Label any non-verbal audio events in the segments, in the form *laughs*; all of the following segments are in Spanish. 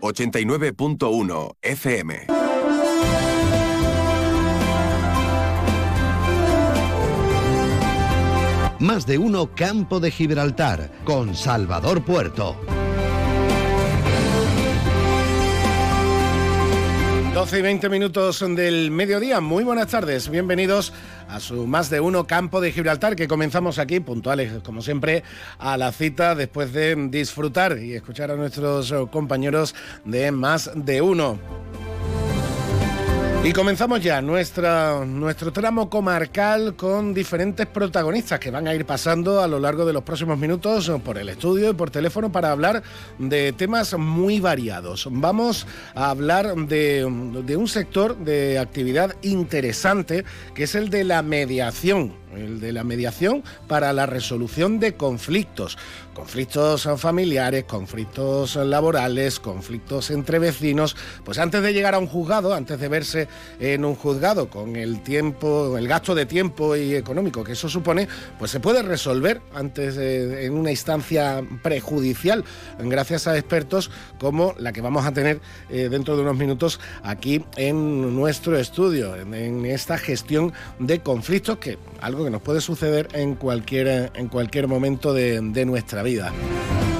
89.1 FM. Más de uno Campo de Gibraltar con Salvador Puerto. 12 y 20 minutos del mediodía. Muy buenas tardes. Bienvenidos a su Más de Uno Campo de Gibraltar, que comenzamos aquí, puntuales, como siempre, a la cita después de disfrutar y escuchar a nuestros compañeros de Más de Uno. Y comenzamos ya nuestra, nuestro tramo comarcal con diferentes protagonistas que van a ir pasando a lo largo de los próximos minutos por el estudio y por teléfono para hablar de temas muy variados. Vamos a hablar de, de un sector de actividad interesante que es el de la mediación el de la mediación para la resolución de conflictos, conflictos familiares, conflictos laborales, conflictos entre vecinos, pues antes de llegar a un juzgado, antes de verse en un juzgado con el tiempo, el gasto de tiempo y económico que eso supone, pues se puede resolver antes en una instancia prejudicial gracias a expertos como la que vamos a tener eh, dentro de unos minutos aquí en nuestro estudio, en, esta gestión de conflictos que algo que nos puede suceder en cualquier, en cualquier momento de, nuestra vida.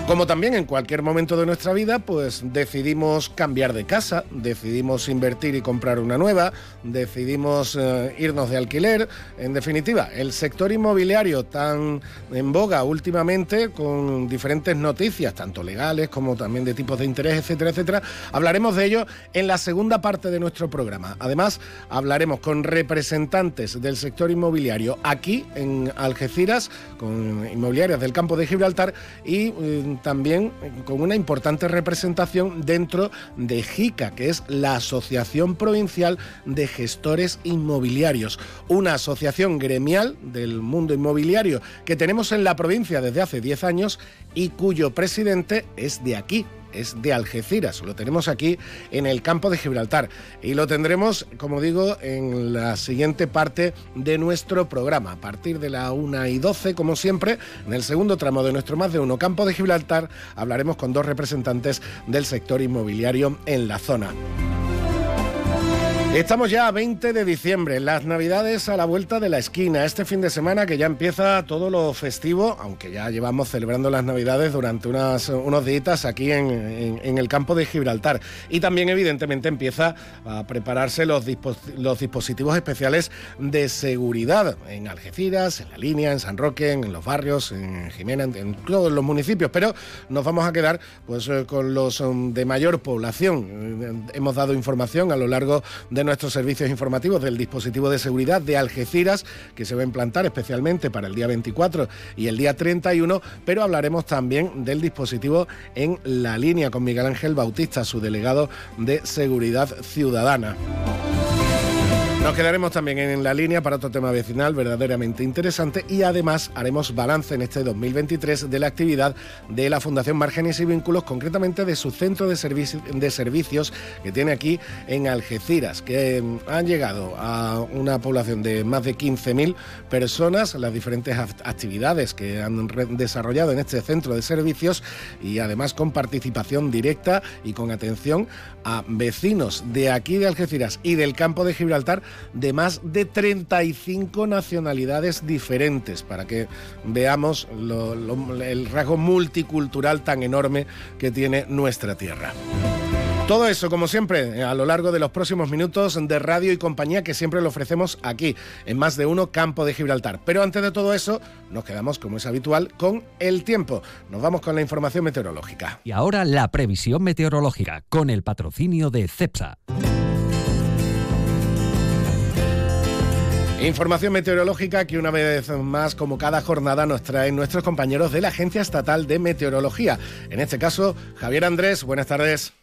Como también en cualquier momento de nuestra vida, pues decidimos cambiar de casa, decidimos invertir y comprar una nueva, decidimos eh, irnos de alquiler. En definitiva, el sector inmobiliario tan en boga últimamente, con diferentes noticias, tanto legales como también de tipos de interés, etcétera, etcétera, hablaremos de ello en la segunda parte de nuestro programa. Además, hablaremos con representantes del sector inmobiliario aquí en Algeciras, con inmobiliarias del campo de Gibraltar y eh, también con una importante representación dentro de JICA, que es la Asociación Provincial de Gestores Inmobiliarios, una asociación gremial del mundo inmobiliario que tenemos en la provincia desde hace 10 años y cuyo presidente es de aquí, es de Algeciras. Lo tenemos aquí en el campo de Gibraltar y lo tendremos, como digo, en la siguiente parte de nuestro programa. A partir de la 1 y 12, como siempre, en el segundo tramo de nuestro más de uno campo de Gibraltar, hablaremos con dos representantes del sector inmobiliario en la zona. Estamos ya a 20 de diciembre, las navidades a la vuelta de la esquina, este fin de semana que ya empieza todo lo festivo, aunque ya llevamos celebrando las navidades durante unas, unos días aquí en, el campo de Gibraltar. Y también evidentemente empieza a prepararse los, dispositivos especiales de seguridad en Algeciras, en la línea, en San Roque, en los barrios, en Jimena, en, todos los municipios, pero nos vamos a quedar pues eh, con los um, de mayor población. Eh, hemos dado información a lo largo de nuestros servicios informativos del dispositivo de seguridad de Algeciras, que se va a implantar especialmente para el día 24 y el día 31, pero hablaremos también del dispositivo en la línea con Miguel Ángel Bautista, su delegado de Seguridad Ciudadana. Nos quedaremos también en la línea para otro tema vecinal verdaderamente interesante y además haremos balance en este 2023 de la actividad de la Fundación Márgenes y Vínculos, concretamente de su centro de, servicios que tiene aquí en Algeciras, que mm, han llegado a una población de más de 15.000 personas, las diferentes actividades que han desarrollado en este centro de servicios y además con participación directa y con atención a vecinos de aquí de Algeciras y del campo de Gibraltar de más de 35 nacionalidades diferentes, para que veamos el rasgo multicultural tan enorme que tiene nuestra tierra. Todo eso, como siempre, a lo largo de los próximos minutos de radio y compañía que siempre lo ofrecemos aquí, en más de uno Campo de Gibraltar. Pero antes de todo eso, nos quedamos, como es habitual, con el tiempo. Nos vamos con la información meteorológica. Y ahora la previsión meteorológica, con el patrocinio de CEPSA. Información meteorológica que una vez más, como cada jornada, nos traen nuestros compañeros de la Agencia Estatal de Meteorología. En este caso, Javier Andrés, buenas tardes.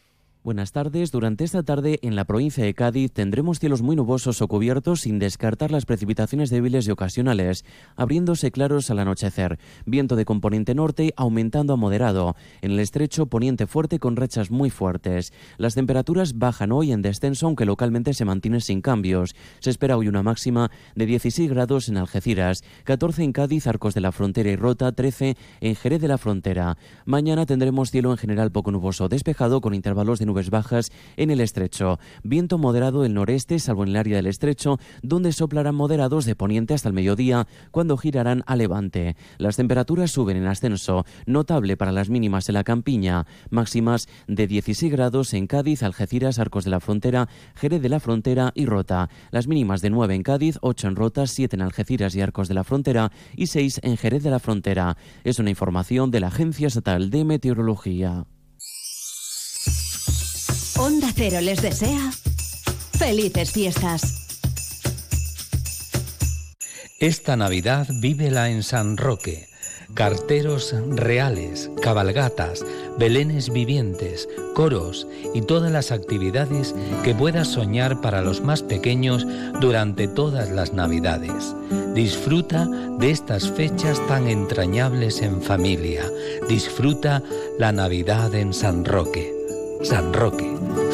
Buenas tardes. Durante esta tarde en la provincia de Cádiz tendremos cielos muy nubosos o cubiertos sin descartar las precipitaciones débiles y ocasionales, abriéndose claros al anochecer. Viento de componente norte aumentando a moderado. En el estrecho poniente fuerte con rechas muy fuertes. Las temperaturas bajan hoy en descenso aunque localmente se mantienen sin cambios. Se espera hoy una máxima de 16 grados en Algeciras, 14 en Cádiz, Arcos de la Frontera y Rota, 13 en Jerez de la Frontera. Mañana tendremos cielo en general poco nuboso despejado con intervalos de bajas en el estrecho. Viento moderado del noreste, salvo en el área del estrecho, donde soplarán moderados de poniente hasta el mediodía, cuando girarán a levante. Las temperaturas suben en ascenso, notable para las mínimas en la campiña, máximas de 16 grados en Cádiz, Algeciras, Arcos de la Frontera, Jerez de la Frontera y Rota. Las mínimas de 9 en Cádiz, 8 en Rota, 7 en Algeciras y Arcos de la Frontera y 6 en Jerez de la Frontera. Es una información de la Agencia Estatal de Meteorología. Onda Cero les desea felices fiestas. Esta Navidad vívela en San Roque. Carteros reales, cabalgatas, belenes vivientes, coros y todas las actividades que puedas soñar para los más pequeños durante todas las Navidades. Disfruta de estas fechas tan entrañables en familia. Disfruta la Navidad en San Roque. San Roque,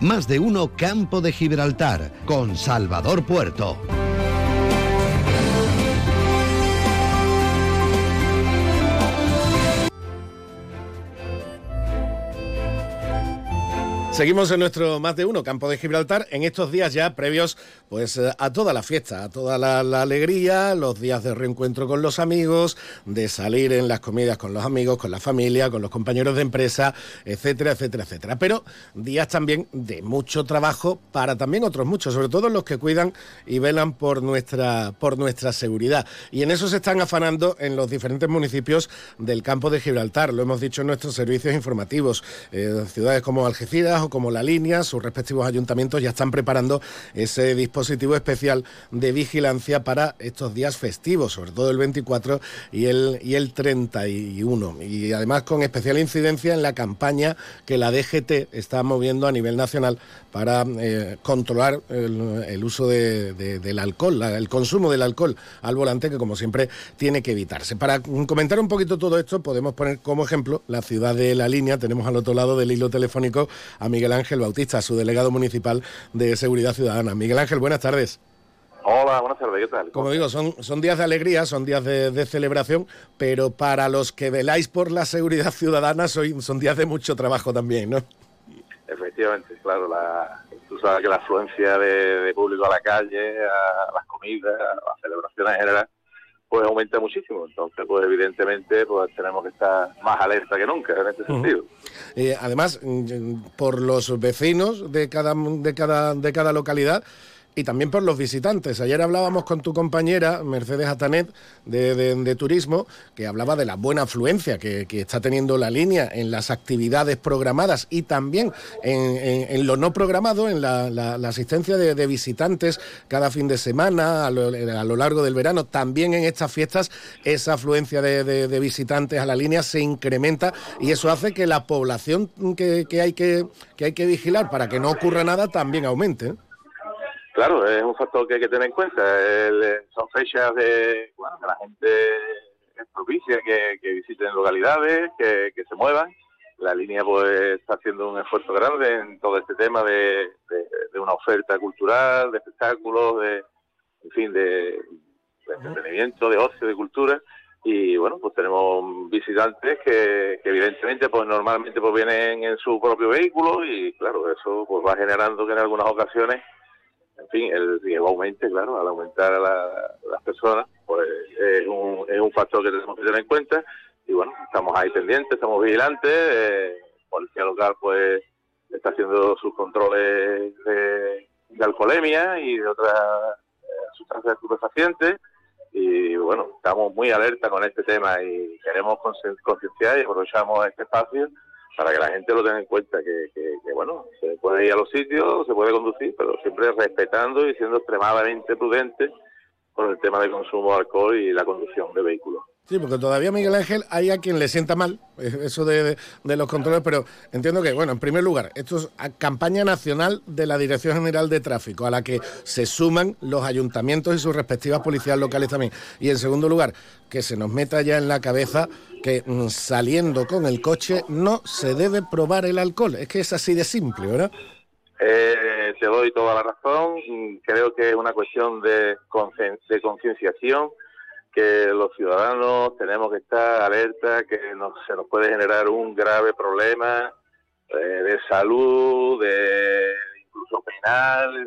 Más de uno Campo de Gibraltar con Salvador Puerto. Seguimos en nuestro más de uno campo de Gibraltar en estos días ya previos pues eh, a toda la fiesta, a toda la, alegría, los días de reencuentro con los amigos, de salir en las comidas con los amigos, con la familia, con los compañeros de empresa, etcétera, etcétera, etcétera. Pero días también de mucho trabajo para también otros muchos, sobre todo los que cuidan y velan por nuestra por nuestra seguridad. Y en eso se están afanando en los diferentes municipios del campo de Gibraltar. Lo hemos dicho en nuestros servicios informativos. Eh, ciudades como Algeciras como La Línea, sus respectivos ayuntamientos ya están preparando ese dispositivo especial de vigilancia para estos días festivos, sobre todo el 24 y el, y el 31. Y además con especial incidencia en la campaña que la DGT está moviendo a nivel nacional para eh, controlar el, uso del alcohol, el consumo del alcohol al volante, que como siempre tiene que evitarse. Para comentar un poquito todo esto, podemos poner como ejemplo la ciudad de La Línea. Tenemos al otro lado del hilo telefónico a Miguel Ángel Bautista, su delegado municipal de Seguridad Ciudadana. Miguel Ángel, buenas tardes. Hola, buenas tardes, ¿qué tal? Como digo, son, son días de alegría, son días de, celebración, pero para los que veláis por la seguridad ciudadana son, son días de mucho trabajo también, ¿no? Efectivamente, claro, la, tú sabes que la afluencia de, público a la calle, a las comidas, a las celebraciones en general, pues aumenta muchísimo. Entonces, pues evidentemente, pues tenemos que estar más alerta que nunca en este sentido. Eh, además, mm, por los vecinos de cada, de cada, de cada localidad, y también por los visitantes. Ayer hablábamos con tu compañera Mercedes Atanet de, Turismo, que hablaba de la buena afluencia que, está teniendo la línea en las actividades programadas y también en, lo no programado, en la, asistencia de, visitantes cada fin de semana, a lo, largo del verano. También en estas fiestas esa afluencia de, visitantes a la línea se incrementa y eso hace que la población que hay que vigilar para que no ocurra nada también aumente. Claro, es un factor que hay que tener en cuenta. son fechas de que la gente es propicia que, visiten localidades, que, se muevan. La línea pues está haciendo un esfuerzo grande en todo este tema de, una oferta cultural, de espectáculos, de, en fin, de, entretenimiento, de ocio, de cultura. Y bueno pues tenemos visitantes que, evidentemente pues normalmente pues vienen en su propio vehículo y claro eso pues va generando que en algunas ocasiones en fin el riesgo aumente claro al aumentar a las personas pues es un, es un factor que tenemos que tener en cuenta. Y bueno, estamos ahí pendientes, estamos vigilantes, eh, Policía Local pues está haciendo sus controles de, alcoholemia y de otras eh, sustancias estupefacientes. Y bueno, estamos muy alerta con este tema y queremos concienciar y aprovechamos este espacio para que la gente lo tenga en cuenta, que, que, bueno, se puede ir a los sitios, se puede conducir, pero siempre respetando y siendo extremadamente prudente con el tema del consumo de alcohol y la conducción de vehículos. Sí, porque todavía Miguel Ángel hay a quien le sienta mal eso de, los controles, pero entiendo que, bueno, en primer lugar, esto es campaña nacional de la Dirección General de Tráfico, a la que se suman los ayuntamientos y sus respectivas policías locales también. Y en segundo lugar, que se nos meta ya en la cabeza que mm, saliendo con el coche no se debe probar el alcohol. Es que es así de simple, ¿verdad? Eh, te doy toda la razón. Creo que es una cuestión de concienciación que los ciudadanos tenemos que estar alerta que se nos puede generar un grave problema eh, de salud, de incluso penal,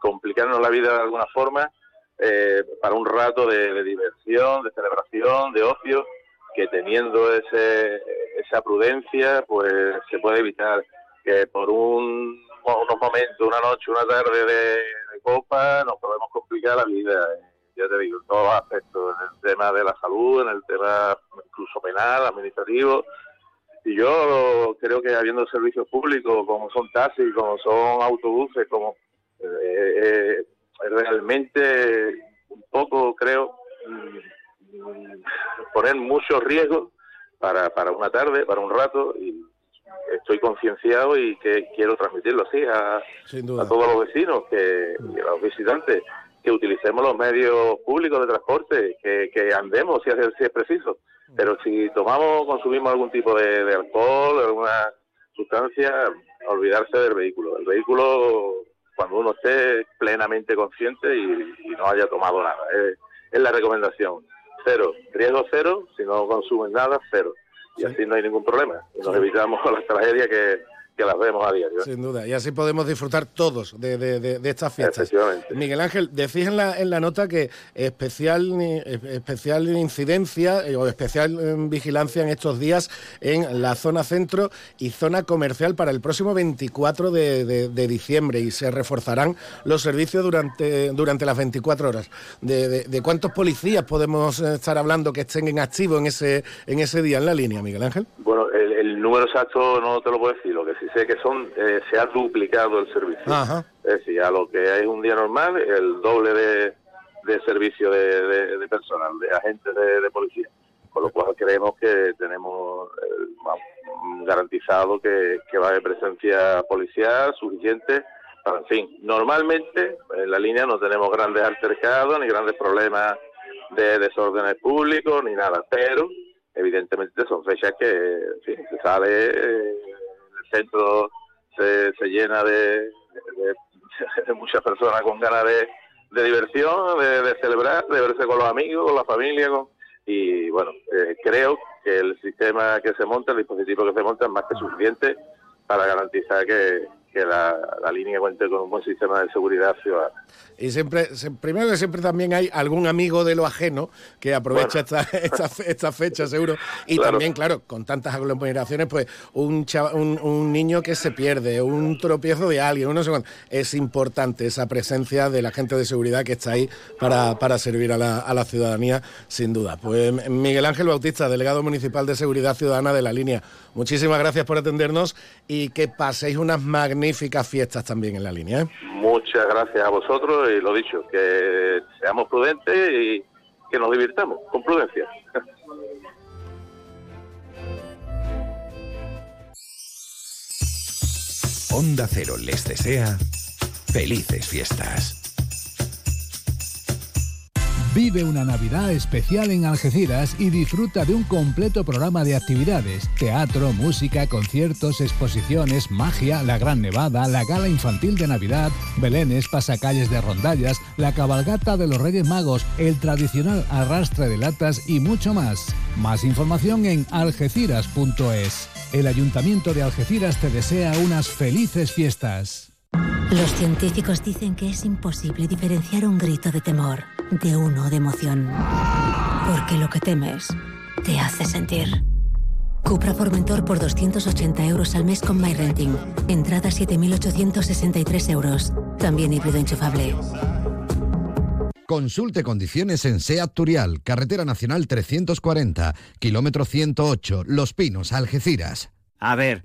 complicarnos la vida de alguna forma eh, para un rato de, diversión, de celebración, de ocio, que teniendo ese, esa prudencia, pues se puede evitar que por un, unos momentos, una noche, una tarde de, copa, nos podemos complicar la vida en todos los aspectos, en el tema de la salud, en el tema incluso penal, administrativo. Y yo creo que habiendo servicios públicos como son taxis, como son autobuses, como eh, eh, realmente un poco creo mm, poner mucho riesgo para, para una tarde, para un rato y estoy concienciado y que quiero transmitirlo así a, a todos los vecinos, que, que a los visitantes, que utilicemos los medios públicos de transporte, que, andemos si es, si es preciso. Pero si tomamos, consumimos algún tipo de, alcohol, alguna sustancia, olvidarse del vehículo. El vehículo, cuando uno esté plenamente consciente y, no haya tomado nada, es, es, la recomendación. Cero, riesgo cero, si no consumen nada, cero. Y así no hay ningún problema. Y nos evitamos *laughs* las tragedias que, que las vemos a diario. Sin duda, y así podemos disfrutar todos de, de, estas fiestas. Miguel Ángel, decís en la, en la nota que especial, especial incidencia eh, o especial eh, vigilancia en estos días en la zona centro y zona comercial para el próximo 24 de, diciembre y se reforzarán los servicios durante, durante las 24 horas. De, cuántos policías podemos estar hablando que estén en activo en ese, en ese día en la línea, Miguel Ángel? Bueno, el, número exacto no te lo puedo decir, lo que sí sé que son eh, se ha duplicado el servicio. Es decir, a lo que es un día normal, el doble de, servicio de, personal, de agentes de, policía. Con lo cual creemos que tenemos eh, garantizado que, va a haber presencia policial suficiente para, en fin, normalmente en la línea no tenemos grandes altercados ni grandes problemas de desórdenes públicos ni nada, pero evidentemente son fechas que se sale, eh, centro se, se llena de, muchas personas con ganas de, diversión, de, celebrar, de verse con los amigos, con la familia, y bueno, eh, creo que el sistema que se monta, el dispositivo que se monta es más que suficiente para garantizar que, que la, línea cuente con un buen sistema de seguridad ciudadana. Y siempre, primero que siempre también hay algún amigo de lo ajeno que aprovecha esta, esta, fecha, seguro. Y también, claro, con tantas aglomeraciones, pues un, un, niño que se pierde, un tropiezo de alguien, uno segundo. Es importante esa presencia de la gente de seguridad que está ahí para, para servir a la, a la ciudadanía, sin duda. Pues Miguel Ángel Bautista, delegado municipal de Seguridad Ciudadana de la línea, muchísimas gracias por atendernos y que paséis unas magníficas magníficas fiestas también en la línea. ¿eh? Muchas gracias a vosotros y lo dicho, que seamos prudentes y que nos divirtamos con prudencia. *laughs* Onda Cero les desea felices fiestas. Vive una Navidad especial en Algeciras y disfruta de un completo programa de actividades, teatro, música, conciertos, exposiciones, magia, la Gran Nevada, la gala infantil de Navidad, belenes, pasacalles de rondallas, la cabalgata de los Reyes Magos, el tradicional arrastre de latas y mucho más. Más información en algeciras.es. El Ayuntamiento de Algeciras te desea unas felices fiestas. Los científicos dicen que es imposible diferenciar un grito de temor de uno de emoción. Porque lo que temes te hace sentir. Cupra Formentor por 280 euros al mes con MyRenting. Entrada 7.863 euros. También híbrido enchufable. Consulte condiciones en SEAT Turial, Carretera Nacional 340, kilómetro 108, Los Pinos, Algeciras. A ver,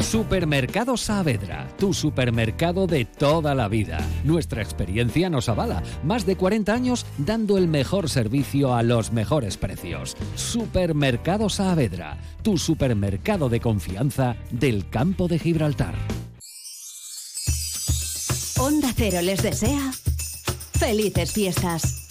Supermercado Saavedra, tu supermercado de toda la vida. Nuestra experiencia nos avala. Más de 40 años dando el mejor servicio a los mejores precios. Supermercado Saavedra, tu supermercado de confianza del campo de Gibraltar. Onda Cero les desea felices fiestas.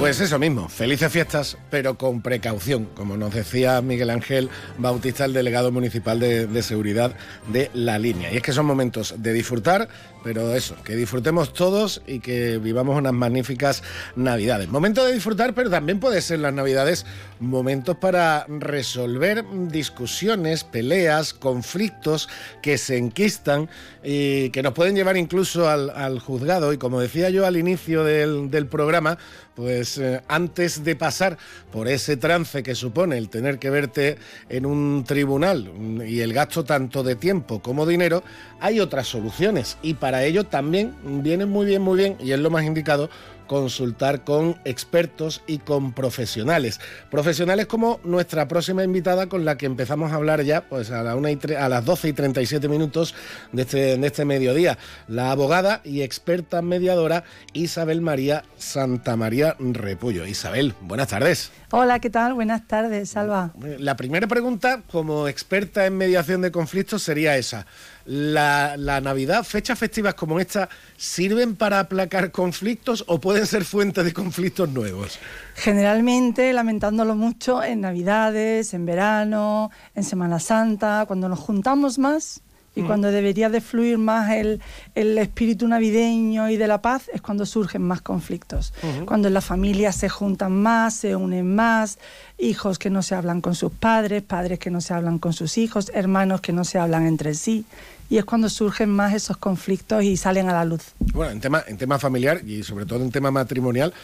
Pues eso mismo, felices fiestas, pero con precaución, como nos decía Miguel Ángel Bautista, el delegado municipal de, seguridad de la línea. Y es que son momentos de disfrutar, pero eso, que disfrutemos todos y que vivamos unas magníficas navidades. Momento de disfrutar, pero también puede ser las navidades momentos para resolver discusiones, peleas, conflictos que se enquistan y que nos pueden llevar incluso al, al juzgado. Y como decía yo al inicio del, del programa, pues eh, antes de pasar por ese trance que supone el tener que verte en un tribunal y el gasto tanto de tiempo como dinero, hay otras soluciones. Y para ello también viene muy bien, muy bien y es lo más indicado consultar con expertos y con profesionales. Profesionales como nuestra próxima invitada con la que empezamos a hablar ya pues a, la una y a las 12 y 37 minutos de este, de este mediodía. La abogada y experta mediadora Isabel María Santa María Repullo. Isabel, buenas tardes. Hola, ¿qué tal? Buenas tardes, Salva. La primera pregunta, como experta en mediación de conflictos, sería esa. La, la, Navidad, fechas festivas como esta, sirven para aplacar conflictos o pueden ser fuente de conflictos nuevos? Generalmente, lamentándolo mucho, en Navidades, en verano, en Semana Santa, cuando nos juntamos más y mm. cuando debería de fluir más el, el, espíritu navideño y de la paz es cuando surgen más conflictos. Uh -huh. Cuando las familias se juntan más, se unen más, hijos que no se hablan con sus padres, padres que no se hablan con sus hijos, hermanos que no se hablan entre sí. Y es cuando surgen más esos conflictos y salen a la luz. Bueno, en tema, en tema familiar y sobre todo en tema matrimonial,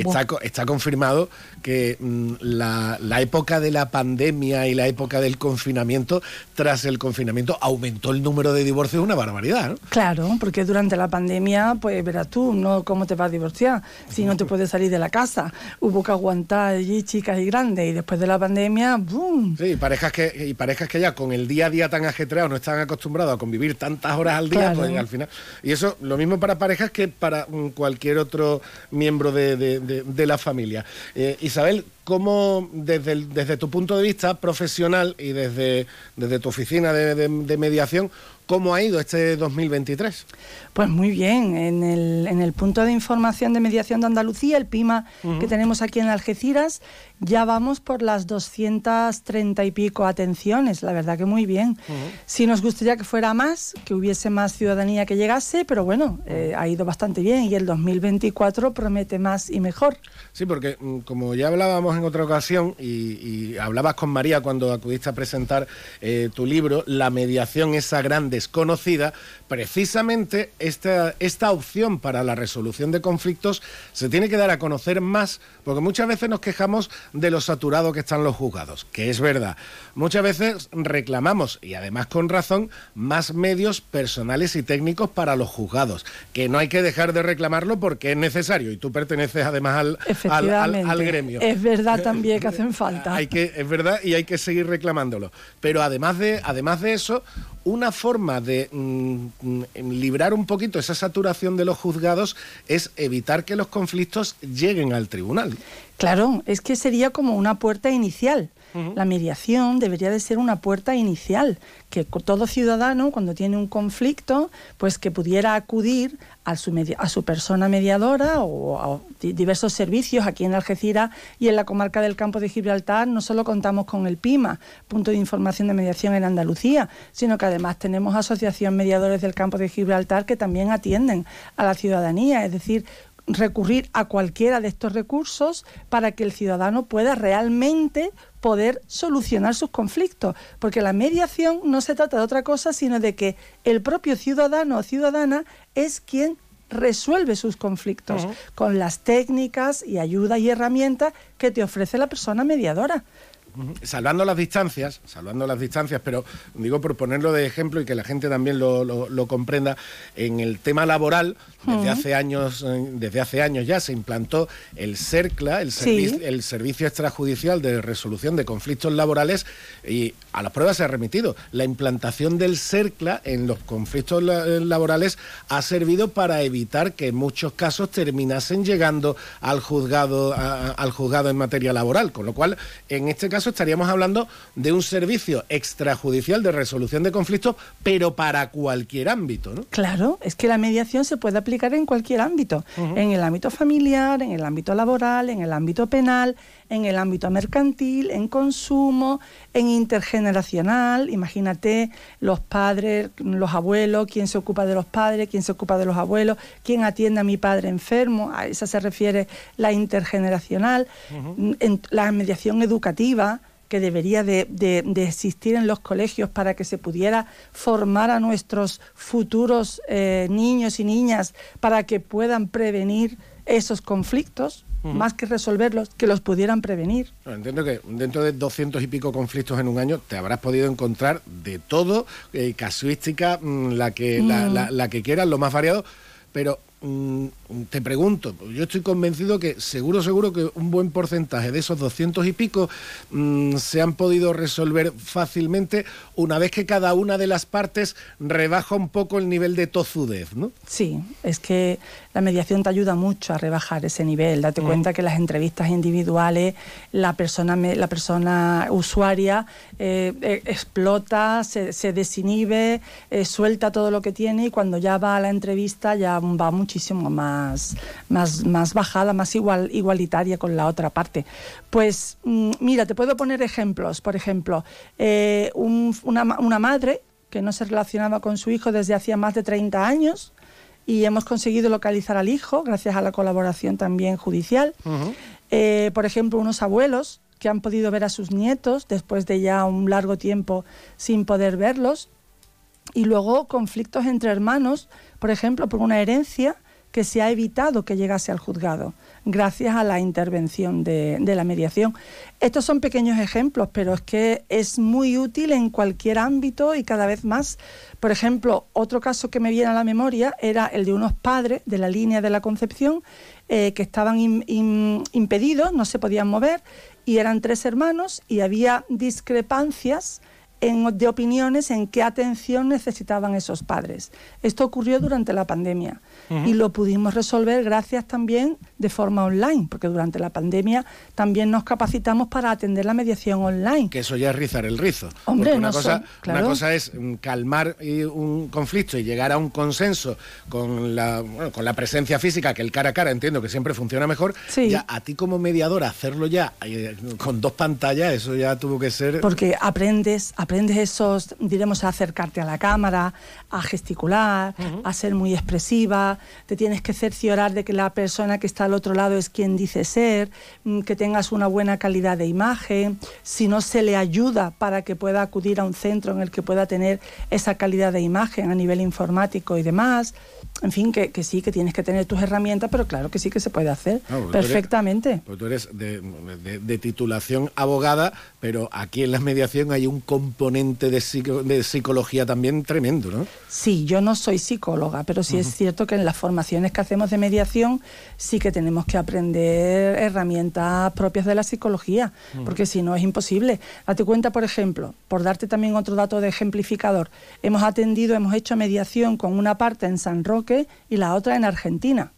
está, está confirmado que mmm, la, la, época de la pandemia y la época del confinamiento, tras el confinamiento, aumentó el número de divorcios una barbaridad, ¿no? Claro, porque durante la pandemia, pues verás tú, ¿no? ¿Cómo te vas a divorciar? Si no te puedes salir de la casa. Hubo que aguantar allí chicas y grandes y después de la pandemia, ¡boom! Sí, y parejas que, y parejas que ya con el día a día tan ajetreado no están acostumbrados a convivir tantas horas al día, claro. pues al final. Y eso, lo mismo para parejas que para um, cualquier otro miembro de, de, de, la familia. Eh, Isabel, ¿cómo desde, desde tu punto de vista profesional y desde, desde tu oficina de, mediación, ¿Cómo ha ido este 2023? Pues muy bien. En el, en el, punto de información de mediación de Andalucía, el PIMA uh -huh. que tenemos aquí en Algeciras, ya vamos por las 230 y pico atenciones. La verdad que muy bien. Uh -huh. Sí nos gustaría que fuera más, que hubiese más ciudadanía que llegase, pero bueno, eh, ha ido bastante bien y el 2024 promete más y mejor. Sí, porque mm, como ya hablábamos en otra ocasión y, y hablabas con María cuando acudiste a presentar eh, tu libro, la mediación esa grande desconocida, precisamente esta, esta opción para la resolución de conflictos se tiene que dar a conocer más, porque muchas veces nos quejamos de lo saturado que están los juzgados, que es verdad. Muchas veces reclamamos, y además con razón, más medios personales y técnicos para los juzgados, que no hay que dejar de reclamarlo porque es necesario, y tú perteneces además al, al, al- al gremio. Es verdad también que *laughs* hacen falta. Hay que, es verdad, y hay que seguir reclamándolo. Pero además de, además de eso, una forma de mm, mm, librar un poquito esa saturación de los juzgados es evitar que los conflictos lleguen al tribunal. Claro, es que sería como una puerta inicial. La mediación debería de ser una puerta inicial, que todo ciudadano cuando tiene un conflicto, pues que pudiera acudir a su, media- a su persona mediadora o a di- diversos servicios aquí en Algeciras y en la comarca del Campo de Gibraltar. No solo contamos con el PIMA, Punto de Información de Mediación en Andalucía, sino que además tenemos Asociación Mediadores del Campo de Gibraltar que también atienden a la ciudadanía, es decir, recurrir a cualquiera de estos recursos para que el ciudadano pueda realmente poder solucionar sus conflictos, porque la mediación no se trata de otra cosa sino de que el propio ciudadano o ciudadana es quien resuelve sus conflictos con las técnicas y ayuda y herramientas que te ofrece la persona mediadora. Salvando las distancias, salvando las distancias, pero digo por ponerlo de ejemplo y que la gente también lo, lo- lo comprenda, en el tema laboral, desde hace años, eh, desde hace años ya se implantó el CERCLA, el, Sí. servi- el Servicio Extrajudicial de Resolución de Conflictos Laborales, y a las pruebas se ha remitido. La implantación del CERCLA en los conflictos eh, laborales ha servido para evitar que en muchos casos terminasen llegando al juzgado, a- al juzgado en materia laboral, con lo cual en este caso estaríamos hablando de un servicio extrajudicial de resolución de conflictos, pero para cualquier ámbito, ¿no? Claro, es que la mediación se puede aplicar en cualquier ámbito, en el ámbito familiar, en el ámbito laboral, en el ámbito penal, en el ámbito mercantil, en consumo, en intergeneracional. Imagínate los padres, los abuelos, quién se ocupa de los padres, quién se ocupa de los abuelos, quién atiende a mi padre enfermo. A esa se refiere la intergeneracional. En la mediación educativa que debería de, de- de existir en los colegios para que se pudiera formar a nuestros futuros eh, niños y niñas para que puedan prevenir esos conflictos, Más que resolverlos, que los pudieran prevenir. Bueno, Entiendo que dentro de 200 y pico conflictos en un año te habrás podido encontrar de todo, eh, casuística, mm, la que, la, Mm. la- la que quieras, lo más variado, pero mm, te pregunto, yo estoy convencido que seguro, seguro que un buen porcentaje de esos 200 y pico se han podido resolver fácilmente una vez que cada una de las partes rebaja un poco el nivel de tozudez, ¿no? Sí, es que la mediación te ayuda mucho a rebajar ese nivel. Date Ujú. cuenta que las entrevistas individuales, la persona, la persona usuaria eh, eh, explota, se, se desinhibe, eh, suelta todo lo que tiene y cuando ya va a la entrevista ya va muchísimo más, más, más bajada, más igual, igualitaria con la otra parte. Pues mm, mira, te puedo poner ejemplos. Por ejemplo, un- una, una madre que no se relacionaba con su hijo desde hacía más de 30 años y hemos conseguido localizar al hijo gracias a la colaboración también judicial. Eh, por ejemplo, unos abuelos que han podido ver a sus nietos después de ya un largo tiempo sin poder verlos. Y luego conflictos entre hermanos, por ejemplo, por una herencia que se ha evitado que llegase al juzgado gracias a la intervención de, la mediación. Estos son pequeños ejemplos, pero es que es muy útil en cualquier ámbito y cada vez más. Por ejemplo, otro caso que me viene a la memoria era el de unos padres de la línea de la Concepción eh, que estaban im- im- impedidos, no se podían mover, y eran tres hermanos y había discrepancias en- de opiniones en qué atención necesitaban esos padres. Esto ocurrió durante la pandemia y lo pudimos resolver gracias también de forma online, porque durante la pandemia también nos capacitamos para atender la mediación online. Que eso ya es rizar el rizo. Hombre, una, no cosa, son- claro. una cosa es mm, calmar y un conflicto y llegar a un consenso con la, bueno, con la presencia física, que el cara a cara entiendo que siempre funciona mejor. Sí. Ya a ti como mediadora hacerlo ya eh, con dos pantallas, eso ya tuvo que ser... Porque aprendes, aprendes esos, diremos, a acercarte a la cámara, a gesticular, a ser muy expresiva, te tienes que cerciorar de que la persona que está al otro lado es quien dice ser, mm, que tengas una buena calidad de imagen, si no se le ayuda para que pueda acudir a un centro en el que pueda tener esa calidad de imagen a nivel informático y demás. En fin, que, que sí, que tienes que tener tus herramientas, pero claro que sí que se puede hacer No, porque tú eres- perfectamente. Pues tú eres de, de- de titulación abogada, pero aquí en la mediación hay un componente de, psico- de psicología también tremendo, ¿no? Sí, yo no soy psicóloga, pero sí es cierto que en las formaciones que hacemos de mediación sí que tenemos que aprender herramientas propias de la psicología, porque si no es imposible. Date cuenta, por ejemplo, por darte también otro dato de ejemplificador, hemos atendido, hemos hecho mediación con una parte en San Roque y la otra en Argentina.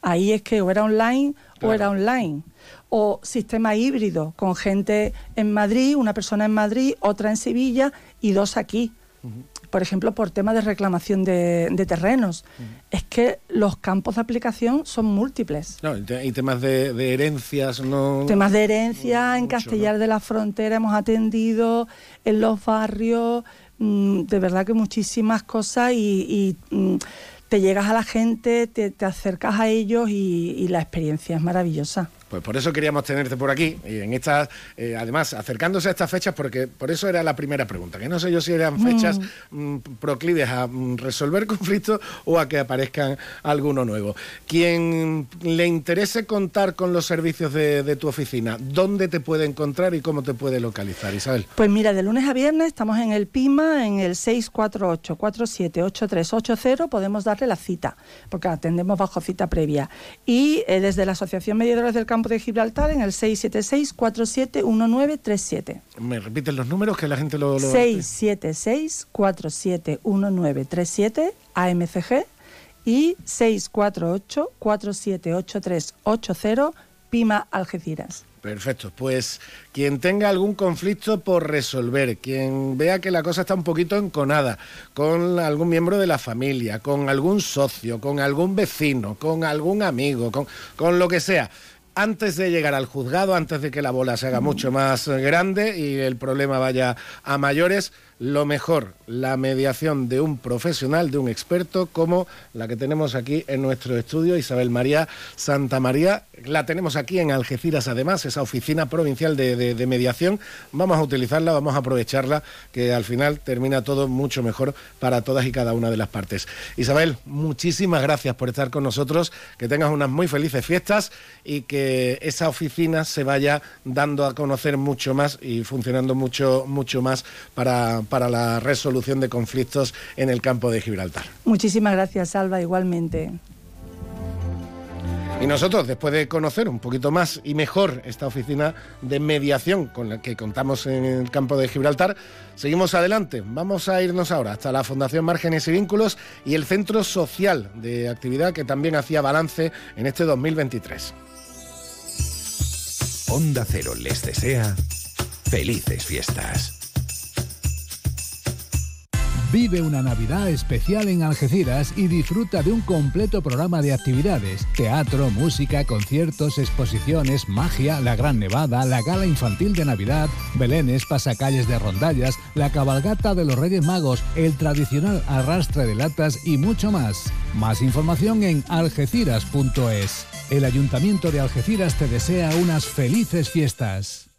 Ahí es que o era online o era online. O sistema híbrido, con gente en Madrid, una persona en Madrid, otra en Sevilla y dos aquí. Por ejemplo, por tema de reclamación de, de terrenos. Es que los campos de aplicación son múltiples. No, y te- y temas de, de herencias, no... Temas de herencia, en Castellar de la Frontera hemos atendido, en los barrios, mm, de verdad que muchísimas cosas y, y, mm, te llegas a la gente, te, te acercas a ellos y, y la experiencia es maravillosa. Pues por eso queríamos tenerte por aquí y en estas, eh, además, acercándose a estas fechas, porque por eso era la primera pregunta, que no sé yo si eran fechas mm, proclives a mm, resolver *laughs* conflictos o a que aparezcan alguno nuevo. Quien le interese contar con los servicios de, de tu oficina, ¿dónde te puede encontrar y cómo te puede localizar, Isabel? Pues mira, de lunes a viernes estamos en el PIMA, en el 648-478380, podemos darle la cita, porque atendemos bajo cita previa. Y eh, desde la Asociación Mediadores del Campo de Gibraltar, en el 676-471937. ¿Me repiten los números que la gente lo... lo- 676-471937, AMCG, y 648-478380, PIMA Algeciras. Perfecto, pues quien tenga algún conflicto por resolver, quien vea que la cosa está un poquito enconada, con algún miembro de la familia, con algún socio, con algún vecino, con algún amigo, con, con lo que sea, antes de llegar al juzgado, antes de que la bola se haga mucho más grande y el problema vaya a mayores, lo mejor, la mediación de un profesional, de un experto, como la que tenemos aquí en nuestro estudio, Isabel María Santa María. La tenemos aquí en Algeciras, además, esa oficina provincial de, de- mediación. Vamos a utilizarla, vamos a aprovecharla, que al final termina todo mucho mejor para todas y cada una de las partes. Isabel, muchísimas gracias por estar con nosotros, que tengas unas muy felices fiestas y que esa oficina se vaya dando a conocer mucho más y funcionando mucho, mucho más para, para la resolución de conflictos en el campo de Gibraltar. Muchísimas gracias, Salva, igualmente. Y nosotros, después de conocer un poquito más y mejor esta oficina de mediación con la que contamos en el campo de Gibraltar, seguimos adelante. Vamos a irnos ahora hasta la Fundación Márgenes y Vínculos y el Centro Social de Actividad que también hacía balance en este 2023. Onda Cero les desea felices fiestas. Vive una Navidad especial en Algeciras y disfruta de un completo programa de actividades, teatro, música, conciertos, exposiciones, magia, la Gran Nevada, la Gala Infantil de Navidad, belenes, pasacalles de rondallas, la cabalgata de los Reyes Magos, el tradicional arrastre de latas y mucho más. Más información en algeciras.es. El Ayuntamiento de Algeciras te desea unas felices fiestas.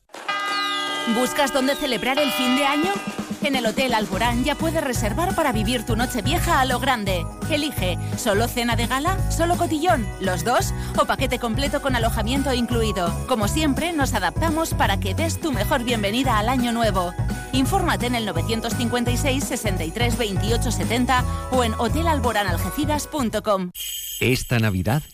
¿Buscas dónde celebrar el fin de año? En el Hotel Alborán ya puedes reservar para vivir tu noche vieja a lo grande. Elige solo cena de gala, solo cotillón, los dos o paquete completo con alojamiento incluido. Como siempre, nos adaptamos para que des tu mejor bienvenida al año nuevo. Infórmate en el 956 63 28 70 o en hotelalboranalgeciras.com. Esta Navidad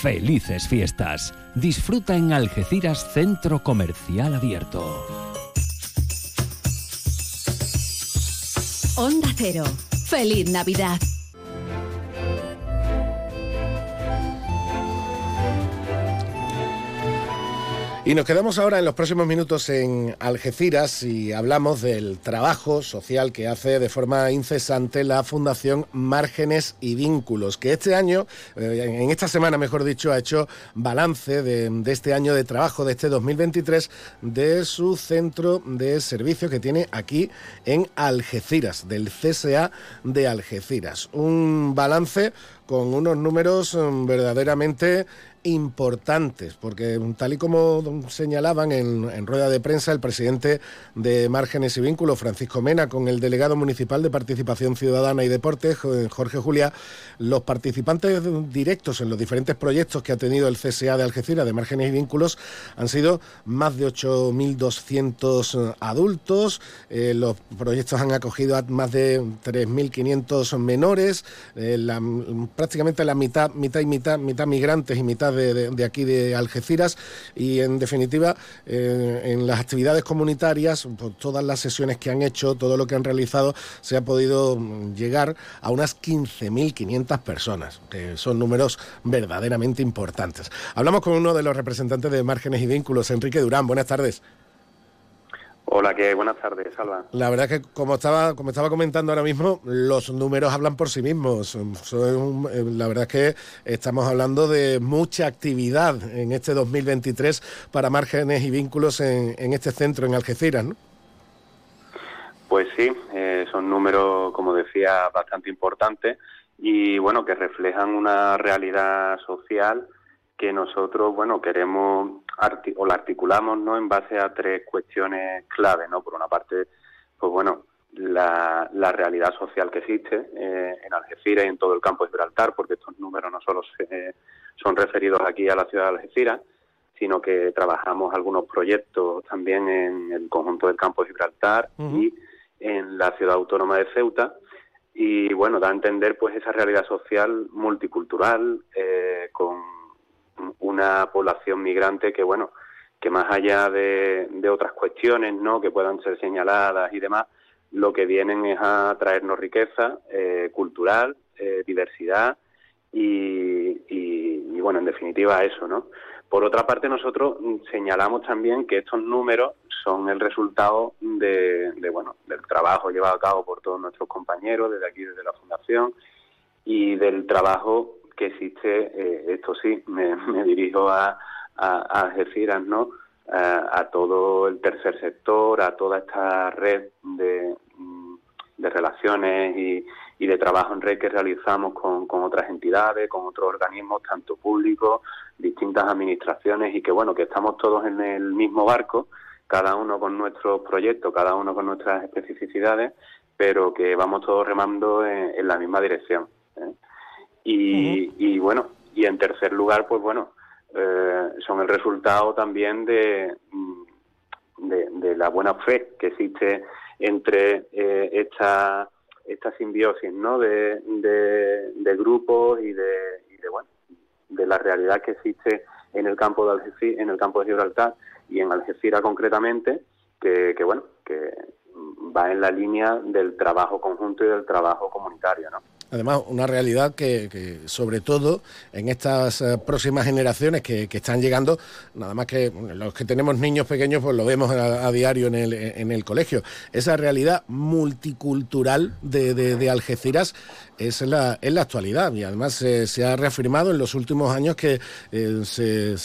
Felices fiestas. Disfruta en Algeciras Centro Comercial Abierto. Onda Cero. Feliz Navidad. Y nos quedamos ahora en los próximos minutos en Algeciras y hablamos del trabajo social que hace de forma incesante la Fundación Márgenes y Vínculos, que este año, eh, en esta semana mejor dicho, ha hecho balance de, este año de trabajo, de este 2023, de su centro de servicio que tiene aquí en Algeciras, del CSA de Algeciras. Un balance con unos números mm, verdaderamente importantes, porque tal y como señalaban en, rueda de prensa el presidente de Márgenes y Vínculos, Francisco Mena, con el delegado municipal de Participación Ciudadana y Deportes, Jorge Julia, los participantes directos en los diferentes proyectos que ha tenido el CSA de Algeciras de Márgenes y Vínculos han sido más de 8.200 adultos, eh, los proyectos han acogido a más de 3.500 menores, eh, prácticamente la mitad, mitad y mitad, mitad migrantes y mitad de, aquí de Algeciras y en definitiva eh, en las actividades comunitarias, por todas las sesiones que han hecho, todo lo que han realizado, se ha podido mm, llegar a unas 15.500 personas, que son números verdaderamente importantes. Hablamos con uno de los representantes de Márgenes y Vínculos, Enrique Durán. Buenas tardes. Hola, ¿qué? buenas tardes, Salva. La verdad es que, como estaba, como estaba comentando ahora mismo, los números hablan por sí mismos. Eh, la verdad es que estamos hablando de mucha actividad en este 2023 para márgenes y vínculos en, este centro, en Algeciras, ¿no? Pues sí, eh, son números, como decía, bastante importantes y, bueno, que reflejan una realidad social que nosotros, bueno, queremos o la articulamos, ¿no? En base a tres cuestiones clave, ¿no? Por una parte, pues bueno, la, la realidad social que existe eh, en Algeciras y en todo el campo de Gibraltar, porque estos números no solo se, son referidos aquí a la ciudad de Algeciras, sino que trabajamos algunos proyectos también en el conjunto del campo de Gibraltar y en la ciudad autónoma de Ceuta. Y bueno, da a entender pues esa realidad social multicultural, eh, con una población migrante que, bueno, que más allá de, otras cuestiones, ¿no?, que puedan ser señaladas y demás, lo que vienen es a traernos riqueza eh, cultural, eh, diversidad y, y, bueno, en definitiva eso, ¿no? Por otra parte, nosotros señalamos también que estos números son el resultado de, de, bueno, del trabajo llevado a cabo por todos nuestros compañeros desde aquí, desde la Fundación, y del trabajo que existe, eh, esto sí, me, *laughs* dirijo a, a, Algeciras, ¿no? A, todo el tercer sector, a toda esta red de, mm, relaciones y, de trabajo en red que realizamos con, con otras entidades, con otros organismos, tanto públicos, distintas administraciones y que, bueno, que estamos todos en el mismo barco, cada uno con nuestros proyectos, cada uno con nuestras especificidades, pero que vamos todos remando en, la misma dirección. ¿eh? Y, bueno, y en tercer lugar, pues bueno, eh, son el resultado también de, mm, de, la buena fe que existe entre eh, esta, esta simbiosis ¿no? de, de, grupos y de, y de, bueno, de la realidad que existe en el campo de Algeciras, en el campo de Gibraltar y en Algeciras concretamente, que, que bueno, que va en la línea del trabajo conjunto y del trabajo comunitario, ¿no? Además, una realidad que, sobre todo en estas eh, próximas generaciones que, están llegando, nada más que los que tenemos niños pequeños, pues lo vemos a, diario en el, en el, colegio. Esa realidad multicultural de, de Algeciras es la, en la actualidad. Y además se ha reafirmado en los últimos años que eh, se,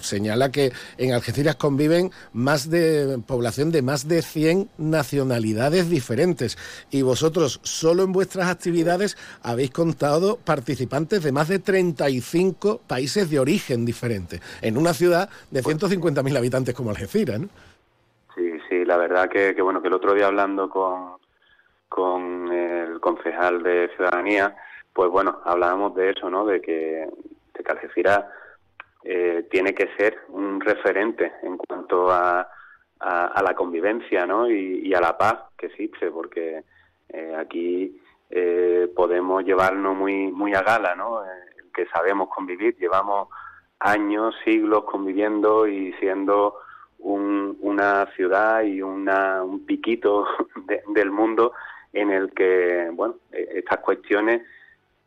señala que en Algeciras conviven más de población de más de 100 nacionalidades diferentes. Y vosotros solo en vuestras actividades habéis contado participantes de más de 35 países de origen diferentes en una ciudad de 150.000 habitantes como Algeciras, ¿no? Sí, sí, la verdad que, que bueno que el otro día hablando con con el concejal de Ciudadanía, pues bueno, hablábamos de eso, ¿no? De que, de eh, tiene que ser un referente en cuanto a, a, la convivencia, ¿no? Y, a la paz que existe, porque eh, aquí eh, podemos llevarnos muy muy a gala, ¿no? que sabemos convivir, llevamos años, siglos conviviendo y siendo un, una ciudad y una, un piquito *laughs* del mundo en el que, bueno, e, estas cuestiones,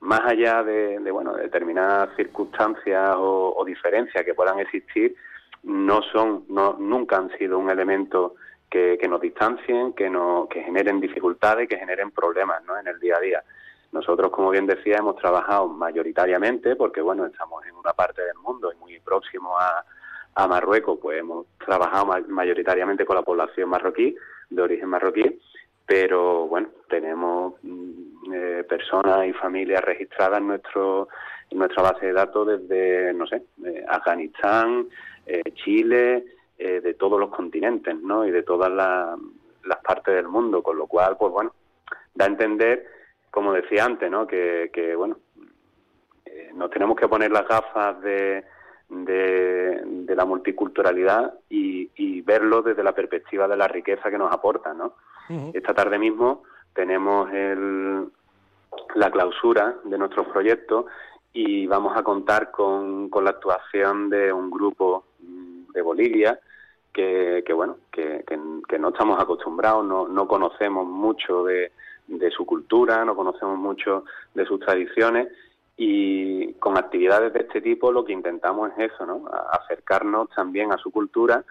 más allá de, bueno, determinadas circunstancias o, diferencias que puedan existir, no son, no, nunca han sido un elemento que, nos distancien, que, no, que generen dificultades, que generen problemas ¿no? en el día a día. Nosotros, como bien decía, hemos trabajado mayoritariamente, porque bueno, estamos en una parte del mundo y muy próximo a Marruecos, pues hemos trabajado mayoritariamente con la población marroquí, de origen marroquí, pero bueno, tenemos mm, eh, personas y familias registradas en, nuestro, en nuestra base de datos desde, no sé, Afganistán, eh, Chile, eh, de todos los continentes, ¿no? Y de todas las partes del mundo, con lo cual, pues bueno, da a entender, como decía antes, ¿no? Que, que bueno, nos tenemos que poner las gafas de de, la multiculturalidad y, verlo desde la perspectiva de la riqueza que nos aporta. ¿no? Esta tarde mismo tenemos el, la clausura de nuestros proyectos y vamos a contar con, con la actuación de un grupo de Bolivia que, que bueno que, que, no estamos acostumbrados, no, no conocemos mucho de, de su cultura, no conocemos mucho de sus tradiciones y con actividades de este tipo lo que intentamos es eso, ¿no? acercarnos también a su cultura,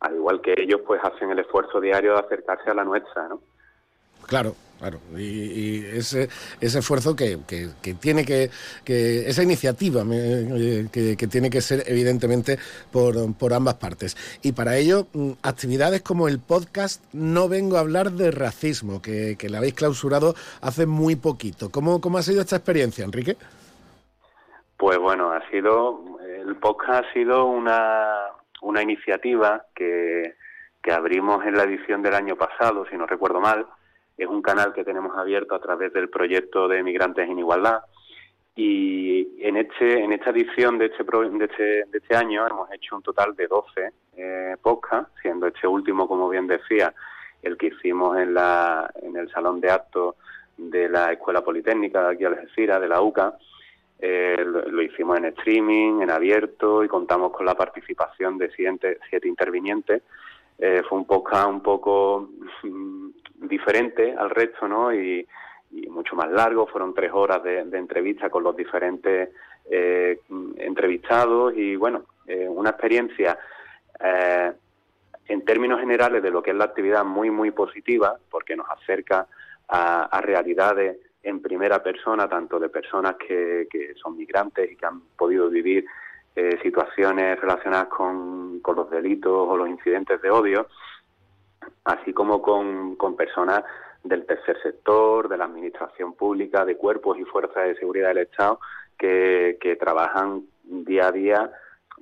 al igual que ellos pues hacen el esfuerzo diario de acercarse a la nuestra, ¿no? Claro, claro. Y, ese, ese esfuerzo que, que, tiene que, que, esa iniciativa que, tiene que ser evidentemente por, por, ambas partes. Y para ello, mm, actividades como el podcast No vengo a hablar de racismo, que, le habéis clausurado hace muy poquito. ¿Cómo, ¿Cómo ha sido esta experiencia, Enrique? Pues bueno, ha sido, el podcast ha sido una, una iniciativa que, que abrimos en la edición del año pasado, si no recuerdo mal. Es un canal que tenemos abierto a través del proyecto de Migrantes en Igualdad. Y en, este, en esta edición de este, de este, de este año hemos hecho un total de 12 eh, podcasts, siendo este último, como bien decía, el que hicimos en, la, en el Salón de Actos de la Escuela Politécnica de aquí Algeciras, de la UCA, eh, lo, hicimos en streaming, en abierto y contamos con la participación de siete, siete intervinientes. Eh, fue un podcast un poco mm, diferente al resto, ¿no? Y, mucho más largo. Fueron tres horas de, entrevista con los diferentes eh, entrevistados y, bueno, una experiencia en términos generales de lo que es la actividad muy, muy positiva porque nos acerca a realidades en primera persona, tanto de personas que, que son migrantes y que han podido vivir eh, situaciones relacionadas con, con, los delitos o los incidentes de odio, así como con, con personas del tercer sector, de la administración pública, de cuerpos y fuerzas de seguridad del Estado que, que trabajan día a día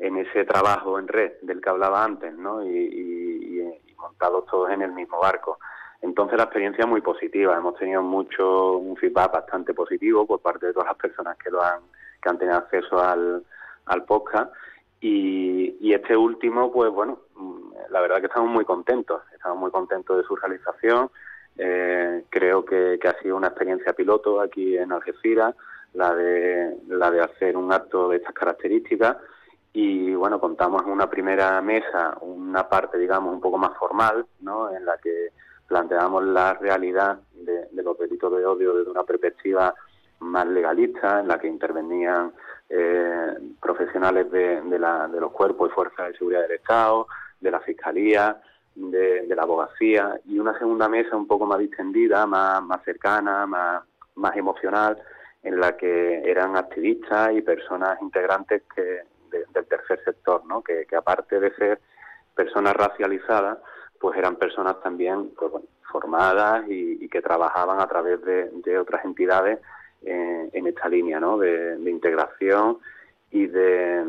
en ese trabajo en red del que hablaba antes, ¿no? Y, montados todos en el mismo barco. Entonces la experiencia es muy positiva, hemos tenido mucho un feedback bastante positivo por parte de todas las personas que lo han que han tenido acceso al, al podcast y, y este último, pues bueno, mm, la verdad que estamos muy contentos, estamos muy contentos de su realización. Eh, creo que, que, ha sido una experiencia piloto aquí en Algeciras, la de, la de hacer un acto de estas características. Y bueno, contamos en una primera mesa, una parte, digamos, un poco más formal, ¿no? En la que planteamos la realidad de, los delitos de odio desde una perspectiva más legalista, en la que intervenían eh, profesionales de, los cuerpos y fuerzas de seguridad del Estado, de la Fiscalía, de, la abogacía, y una segunda mesa un poco más distendida, más, más cercana, más, más emocional, en la que eran activistas y personas integrantes que, del tercer sector, ¿no? que aparte de ser personas racializadas, pues eran personas también pues, formadas y, que trabajaban a través de, otras entidades eh, en esta línea ¿no? de, integración y de,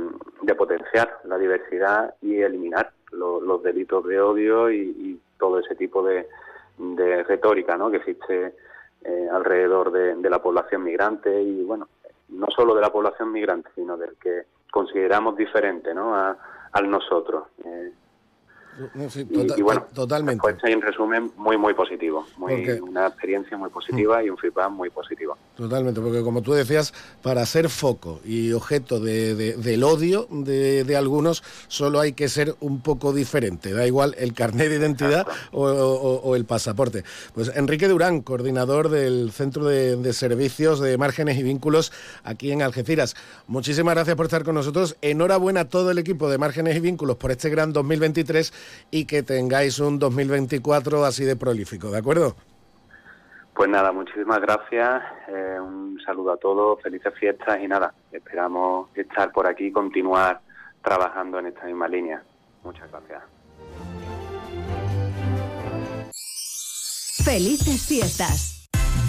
potenciar la diversidad y eliminar los delitos de odio y, todo ese tipo de, retórica ¿no? que existe eh, alrededor de, la población migrante y bueno no solo de la población migrante sino del que consideramos diferente ¿no? a, al nosotros eh, y, bueno, totalmente. Pues en resumen, muy, muy positivo. Muy, Una experiencia muy positiva y un feedback muy positivo. Totalmente, porque como tú decías, para ser foco y objeto de, del odio de, algunos, solo hay que ser un poco diferente. Da igual el carnet de identidad o, el pasaporte. Pues Enrique Durán, coordinador del Centro de, de Servicios de Márgenes y Vínculos aquí en Algeciras. Muchísimas gracias por estar con nosotros. Enhorabuena a todo el equipo de Márgenes y Vínculos por este gran 2023 y que tengáis un 2024 así de prolífico, ¿de acuerdo? Pues nada, muchísimas gracias, eh, un saludo a todos, felices fiestas y nada, esperamos estar por aquí y continuar trabajando en esta misma línea. Muchas gracias. Felices fiestas.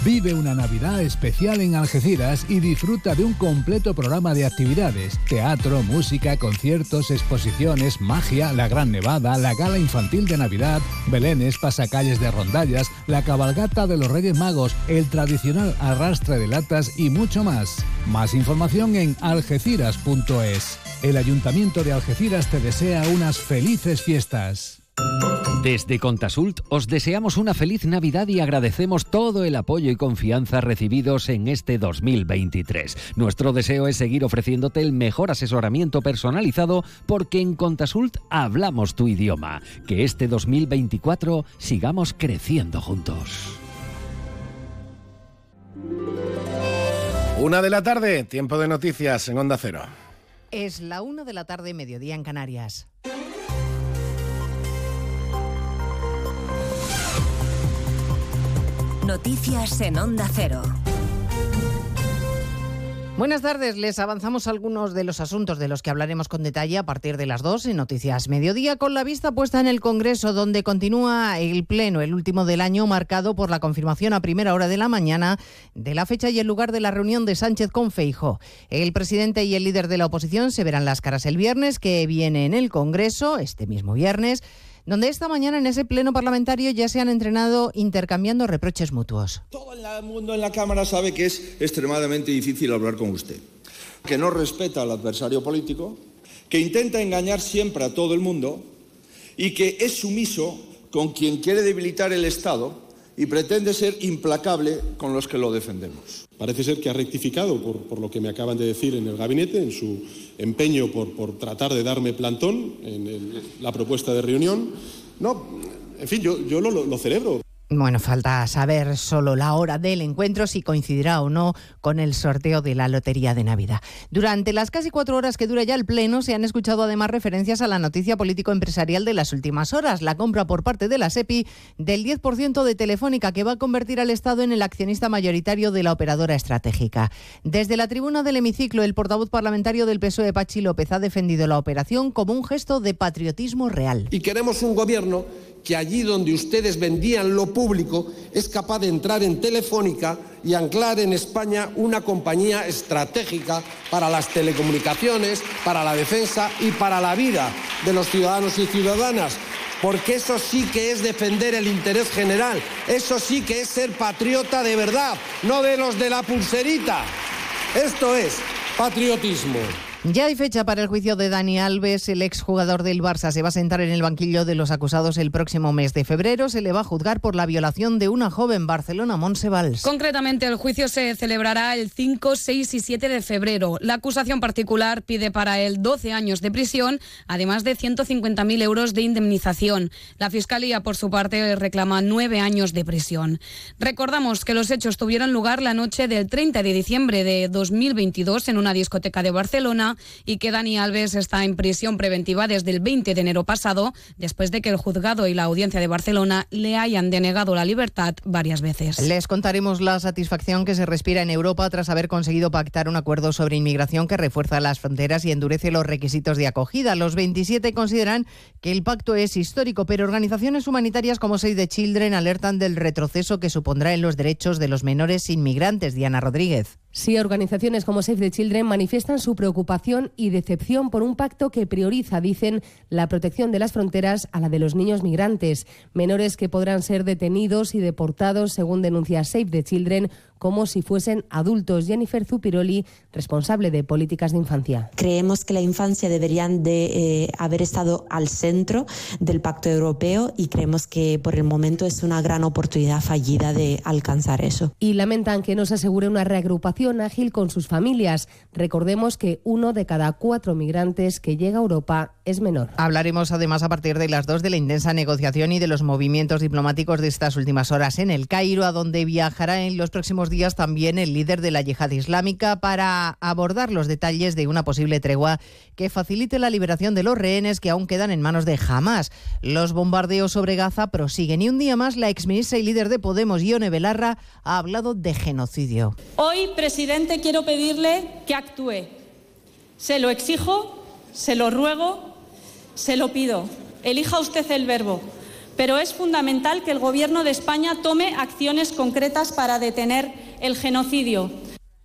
Vive una Navidad especial en Algeciras y disfruta de un completo programa de actividades, teatro, música, conciertos, exposiciones, magia, la Gran Nevada, la Gala Infantil de Navidad, Belenes, pasacalles de rondallas, la cabalgata de los Reyes Magos, el tradicional arrastre de latas y mucho más. Más información en algeciras.es. El Ayuntamiento de Algeciras te desea unas felices fiestas. Desde Contasult os deseamos una feliz Navidad y agradecemos todo el apoyo y confianza recibidos en este 2023. Nuestro deseo es seguir ofreciéndote el mejor asesoramiento personalizado porque en Contasult hablamos tu idioma. Que este 2024 sigamos creciendo juntos. Una de la tarde, tiempo de noticias en Onda Cero. Es la una de la tarde, mediodía en Canarias. Noticias en Onda Cero. Buenas tardes, les avanzamos algunos de los asuntos de los que hablaremos con detalle a partir de las 2 en Noticias Mediodía, con la vista puesta en el Congreso, donde continúa el Pleno, el último del año, marcado por la confirmación a primera hora de la mañana de la fecha y el lugar de la reunión de Sánchez con Feijo. El presidente y el líder de la oposición se verán las caras el viernes, que viene en el Congreso, este mismo viernes donde esta mañana en ese pleno parlamentario ya se han entrenado intercambiando reproches mutuos. Todo el mundo en la Cámara sabe que es extremadamente difícil hablar con usted, que no respeta al adversario político, que intenta engañar siempre a todo el mundo y que es sumiso con quien quiere debilitar el Estado y pretende ser implacable con los que lo defendemos. Parece ser que ha rectificado, por, lo que me acaban de decir en el gabinete, en su empeño por, tratar de darme plantón en la propuesta de reunión. No, en fin, yo, yo lo, lo celebro. Bueno, falta saber solo la hora del encuentro, si coincidirá o no con el sorteo de la Lotería de Navidad. Durante las casi cuatro horas que dura ya el Pleno, se han escuchado además referencias a la noticia político-empresarial de las últimas horas, la compra por parte de la SEPI del 10% de Telefónica, que va a convertir al Estado en el accionista mayoritario de la operadora estratégica. Desde la tribuna del hemiciclo, el portavoz parlamentario del PSOE, Pachi López, ha defendido la operación como un gesto de patriotismo real. Y queremos un gobierno que allí donde ustedes vendían lo público es capaz de entrar en Telefónica y anclar en España una compañía estratégica para las telecomunicaciones, para la defensa y para la vida de los ciudadanos y ciudadanas. Porque eso sí que es defender el interés general, eso sí que es ser patriota de verdad, no de los de la pulserita. Esto es patriotismo. Ya hay fecha para el juicio de Dani Alves, el exjugador del Barça. Se va a sentar en el banquillo de los acusados el próximo mes de febrero. Se le va a juzgar por la violación de una joven Barcelona, Monsevals. Concretamente, el juicio se celebrará el 5, 6 y 7 de febrero. La acusación particular pide para él 12 años de prisión, además de 150.000 euros de indemnización. La Fiscalía, por su parte, reclama 9 años de prisión. Recordamos que los hechos tuvieron lugar la noche del 30 de diciembre de 2022 en una discoteca de Barcelona y que Dani Alves está en prisión preventiva desde el 20 de enero pasado, después de que el juzgado y la audiencia de Barcelona le hayan denegado la libertad varias veces. Les contaremos la satisfacción que se respira en Europa tras haber conseguido pactar un acuerdo sobre inmigración que refuerza las fronteras y endurece los requisitos de acogida. Los 27 consideran que el pacto es histórico, pero organizaciones humanitarias como Save the Children alertan del retroceso que supondrá en los derechos de los menores inmigrantes. Diana Rodríguez. Sí, organizaciones como Save the Children manifiestan su preocupación y decepción por un pacto que prioriza, dicen, la protección de las fronteras a la de los niños migrantes, menores que podrán ser detenidos y deportados, según denuncia Save the Children, como si fuesen adultos. Jennifer Zupiroli, responsable de políticas de infancia. Creemos que la infancia deberían de eh, haber estado al centro del Pacto Europeo y creemos que por el momento es una gran oportunidad fallida de alcanzar eso. Y lamentan que no se asegure una reagrupación ágil con sus familias. Recordemos que uno de cada cuatro migrantes que llega a Europa es menor. Hablaremos además a partir de las dos de la intensa negociación y de los movimientos diplomáticos de estas últimas horas en el Cairo, a donde viajará en los próximos días también el líder de la yihad islámica para abordar los detalles de una posible tregua que facilite la liberación de los rehenes que aún quedan en manos de Hamas. Los bombardeos sobre Gaza prosiguen y un día más la exministra y líder de Podemos, Ione Belarra, ha hablado de genocidio. Hoy, presidente, quiero pedirle que actúe. Se lo exijo, se lo ruego, se lo pido. Elija usted el verbo. Pero es fundamental que el Gobierno de España tome acciones concretas para detener el genocidio.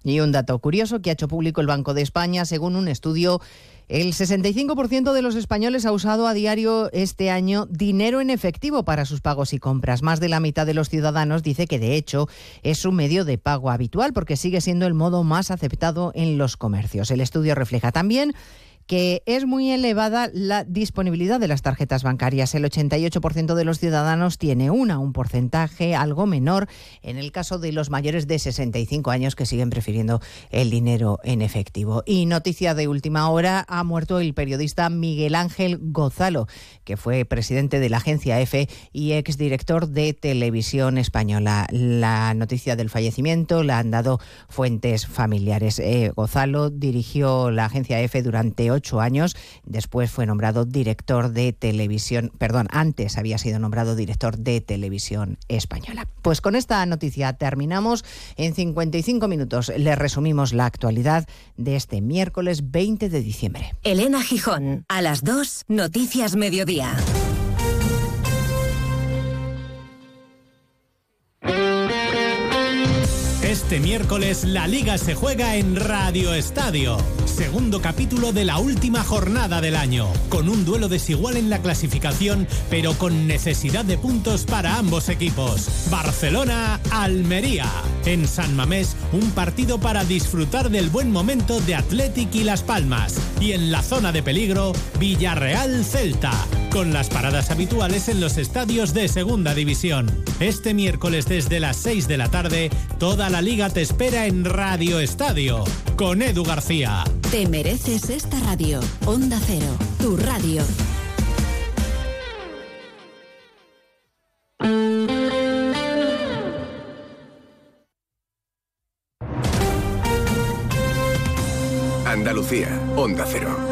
Y un dato curioso que ha hecho público el Banco de España, según un estudio el 65% de los españoles ha usado a diario este año dinero en efectivo para sus pagos y compras. Más de la mitad de los ciudadanos dice que de hecho es su medio de pago habitual porque sigue siendo el modo más aceptado en los comercios. El estudio refleja también que es muy elevada la disponibilidad de las tarjetas bancarias. El 88% de los ciudadanos tiene una, un porcentaje algo menor en el caso de los mayores de 65 años que siguen prefiriendo el dinero en efectivo. Y noticia de última hora, ha muerto el periodista Miguel Ángel Gozalo, que fue presidente de la agencia EFE y exdirector de Televisión Española. La noticia del fallecimiento la han dado fuentes familiares. Eh, Gozalo dirigió la agencia EFE durante ocho años. Después fue nombrado director de televisión, perdón, antes había sido nombrado director de televisión española. Pues con esta noticia terminamos. En 55 minutos le resumimos la actualidad de este miércoles 20 de diciembre. Elena Gijón, a las 2, Noticias Mediodía. Este miércoles la liga se juega en Radio Estadio. Segundo capítulo de la última jornada del año, con un duelo desigual en la clasificación, pero con necesidad de puntos para ambos equipos. Barcelona-Almería. En San Mamés, un partido para disfrutar del buen momento de Athletic y Las Palmas. Y en la zona de peligro, Villarreal-Celta, con las paradas habituales en los estadios de Segunda División. Este miércoles desde las 6 de la tarde, toda la liga te espera en Radio Estadio, con Edu García. Te mereces esta radio. Onda Cero, tu radio. Andalucía, Onda Cero.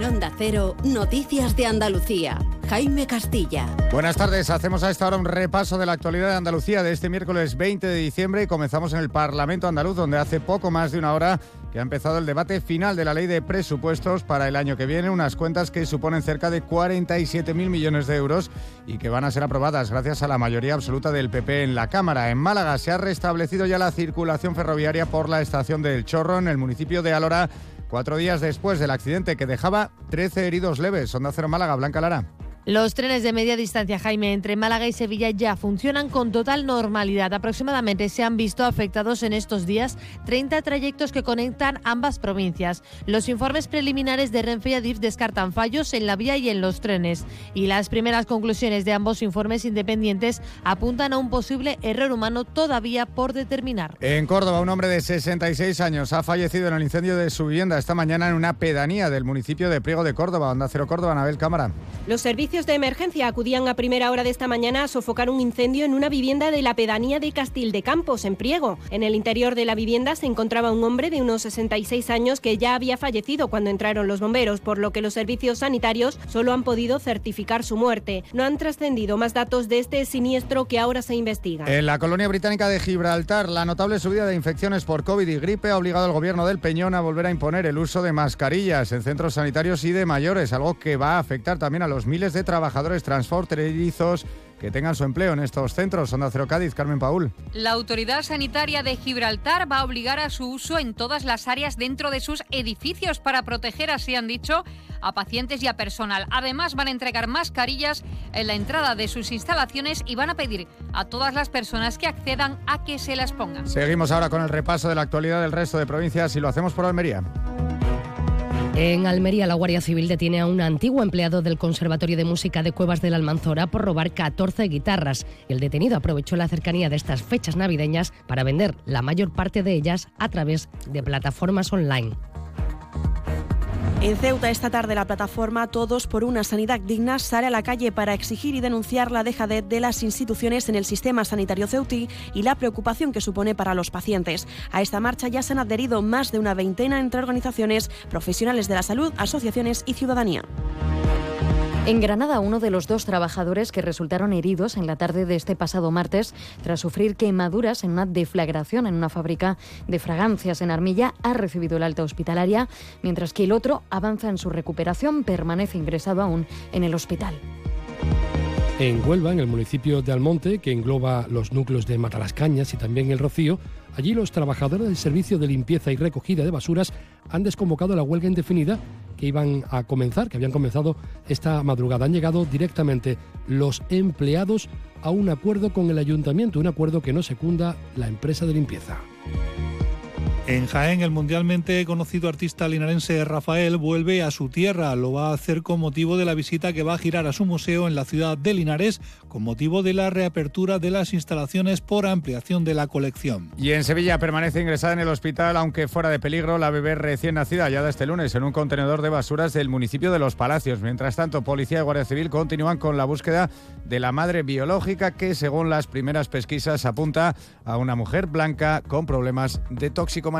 En Onda Cero, Noticias de Andalucía. Jaime Castilla. Buenas tardes, hacemos a esta hora un repaso de la actualidad de Andalucía de este miércoles 20 de diciembre y comenzamos en el Parlamento andaluz donde hace poco más de una hora que ha empezado el debate final de la ley de presupuestos para el año que viene, unas cuentas que suponen cerca de 47.000 millones de euros y que van a ser aprobadas gracias a la mayoría absoluta del PP en la Cámara. En Málaga se ha restablecido ya la circulación ferroviaria por la estación del Chorro en el municipio de Alora, cuatro días después del accidente que dejaba 13 heridos leves. Onda Cero Málaga, Blanca Lara. Los trenes de media distancia, Jaime, entre Málaga y Sevilla ya funcionan con total normalidad. Aproximadamente se han visto afectados en estos días 30 trayectos que conectan ambas provincias. Los informes preliminares de Renfe y Adif descartan fallos en la vía y en los trenes. Y las primeras conclusiones de ambos informes independientes apuntan a un posible error humano todavía por determinar. En Córdoba, un hombre de 66 años ha fallecido en el incendio de su vivienda esta mañana en una pedanía del municipio de Priego de Córdoba. Onda Cero Córdoba, Anabel Cámara. Los servicios de emergencia acudían a primera hora de esta mañana a sofocar un incendio en una vivienda de la pedanía de Castil de Campos, en Priego. En el interior de la vivienda se encontraba un hombre de unos 66 años que ya había fallecido cuando entraron los bomberos, por lo que los servicios sanitarios solo han podido certificar su muerte. No han trascendido más datos de este siniestro que ahora se investiga. En la colonia británica de Gibraltar, la notable subida de infecciones por COVID y gripe ha obligado al gobierno del Peñón a volver a imponer el uso de mascarillas en centros sanitarios y de mayores, algo que va a afectar también a los miles de trabajadores transfronterizos que tengan su empleo en estos centros. Onda Cero Cádiz, Carmen Paul. La Autoridad Sanitaria de Gibraltar va a obligar a su uso en todas las áreas dentro de sus edificios para proteger, así han dicho, a pacientes y a personal. Además, van a entregar mascarillas en la entrada de sus instalaciones y van a pedir a todas las personas que accedan a que se las pongan. Seguimos ahora con el repaso de la actualidad del resto de provincias y lo hacemos por Almería. En Almería, la Guardia Civil detiene a un antiguo empleado del Conservatorio de Música de Cuevas de la Almanzora por robar 14 guitarras. El detenido aprovechó la cercanía de estas fechas navideñas para vender la mayor parte de ellas a través de plataformas online. En Ceuta esta tarde la plataforma Todos por una sanidad digna sale a la calle para exigir y denunciar la dejadez de las instituciones en el sistema sanitario ceutí y la preocupación que supone para los pacientes. A esta marcha ya se han adherido más de una veintena entre organizaciones, profesionales de la salud, asociaciones y ciudadanía. En Granada, uno de los dos trabajadores que resultaron heridos en la tarde de este pasado martes tras sufrir quemaduras en una deflagración en una fábrica de fragancias en Armilla ha recibido el alta hospitalaria, mientras que el otro avanza en su recuperación, permanece ingresado aún en el hospital. En Huelva, en el municipio de Almonte, que engloba los núcleos de Matalascañas y también el Rocío, allí los trabajadores del servicio de limpieza y recogida de basuras han desconvocado la huelga indefinida que iban a comenzar, que habían comenzado esta madrugada. Han llegado directamente los empleados a un acuerdo con el ayuntamiento, un acuerdo que no secunda la empresa de limpieza. En Jaén, el mundialmente conocido artista linarense Rafael vuelve a su tierra. Lo va a hacer con motivo de la visita que va a girar a su museo en la ciudad de Linares, con motivo de la reapertura de las instalaciones por ampliación de la colección. Y en Sevilla permanece ingresada en el hospital, aunque fuera de peligro, la bebé recién nacida, hallada este lunes en un contenedor de basuras del municipio de Los Palacios. Mientras tanto, Policía y Guardia Civil continúan con la búsqueda de la madre biológica que, según las primeras pesquisas, apunta a una mujer blanca con problemas de toxicomanía.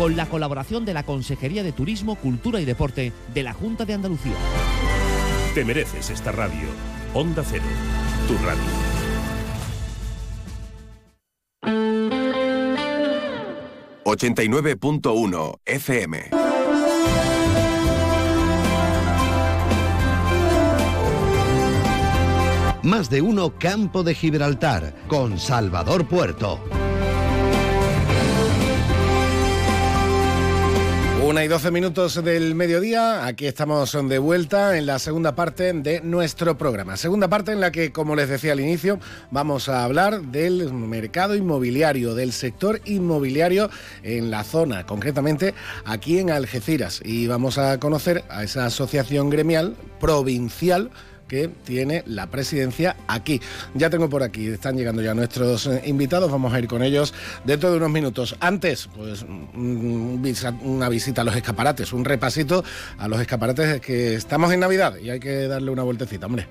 Con la colaboración de la Consejería de Turismo, Cultura y Deporte de la Junta de Andalucía. Te mereces esta radio. Onda Cero, tu radio. ...89.1 FM. Más de uno Campo de Gibraltar, con Salvador Puerto. Una y doce minutos del mediodía, aquí estamos de vuelta en la segunda parte de nuestro programa. Segunda parte en la que, como les decía al inicio, vamos a hablar del mercado inmobiliario, del sector inmobiliario en la zona, concretamente aquí en Algeciras. Y vamos a conocer a esa asociación gremial provincial que tiene la presidencia aquí. Ya tengo por aquí, están llegando ya nuestros eh, invitados, vamos a ir con ellos dentro de unos minutos. Antes, pues una visita a los escaparates, un repasito a los escaparates que estamos en Navidad y hay que darle una vueltecita, hombre.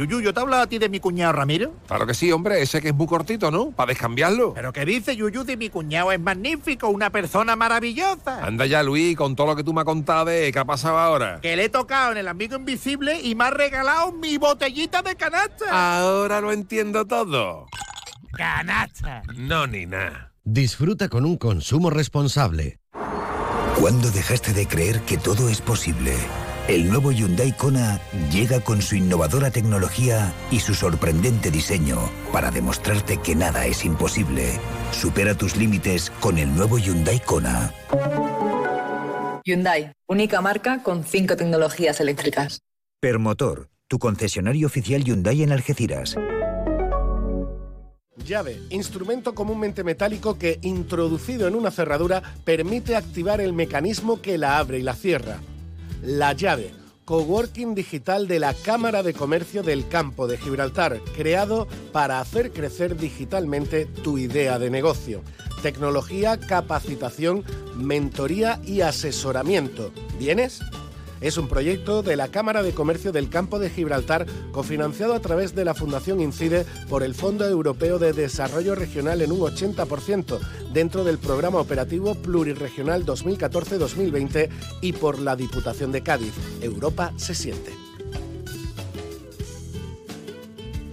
Yuyu, ¿yo te he hablado a ti de mi cuñado Ramiro? Claro que sí, hombre, ese que es muy cortito, ¿no? Para descambiarlo. ¿Pero qué dice Yuyu de mi cuñado? Es magnífico, una persona maravillosa. Anda ya, Luis, con todo lo que tú me has contado de qué ha pasado ahora. Que le he tocado en el amigo invisible y me ha regalado mi botellita de canasta. Ahora lo entiendo todo. Canasta. No, ni nada. Disfruta con un consumo responsable. ¿Cuándo dejaste de creer que todo es posible? El nuevo Hyundai Kona llega con su innovadora tecnología y su sorprendente diseño para demostrarte que nada es imposible. Supera tus límites con el nuevo Hyundai Kona. Hyundai, única marca con cinco tecnologías eléctricas. Permotor, tu concesionario oficial Hyundai en Algeciras. Llave, instrumento comúnmente metálico que, introducido en una cerradura, permite activar el mecanismo que la abre y la cierra. La llave, coworking digital de la Cámara de Comercio del Campo de Gibraltar, creado para hacer crecer digitalmente tu idea de negocio. Tecnología, capacitación, mentoría y asesoramiento. ¿Vienes? Es un proyecto de la Cámara de Comercio del Campo de Gibraltar, cofinanciado a través de la Fundación Incide por el Fondo Europeo de Desarrollo Regional en un 80%, dentro del Programa Operativo Plurirregional 2014-2020 y por la Diputación de Cádiz. Europa se siente.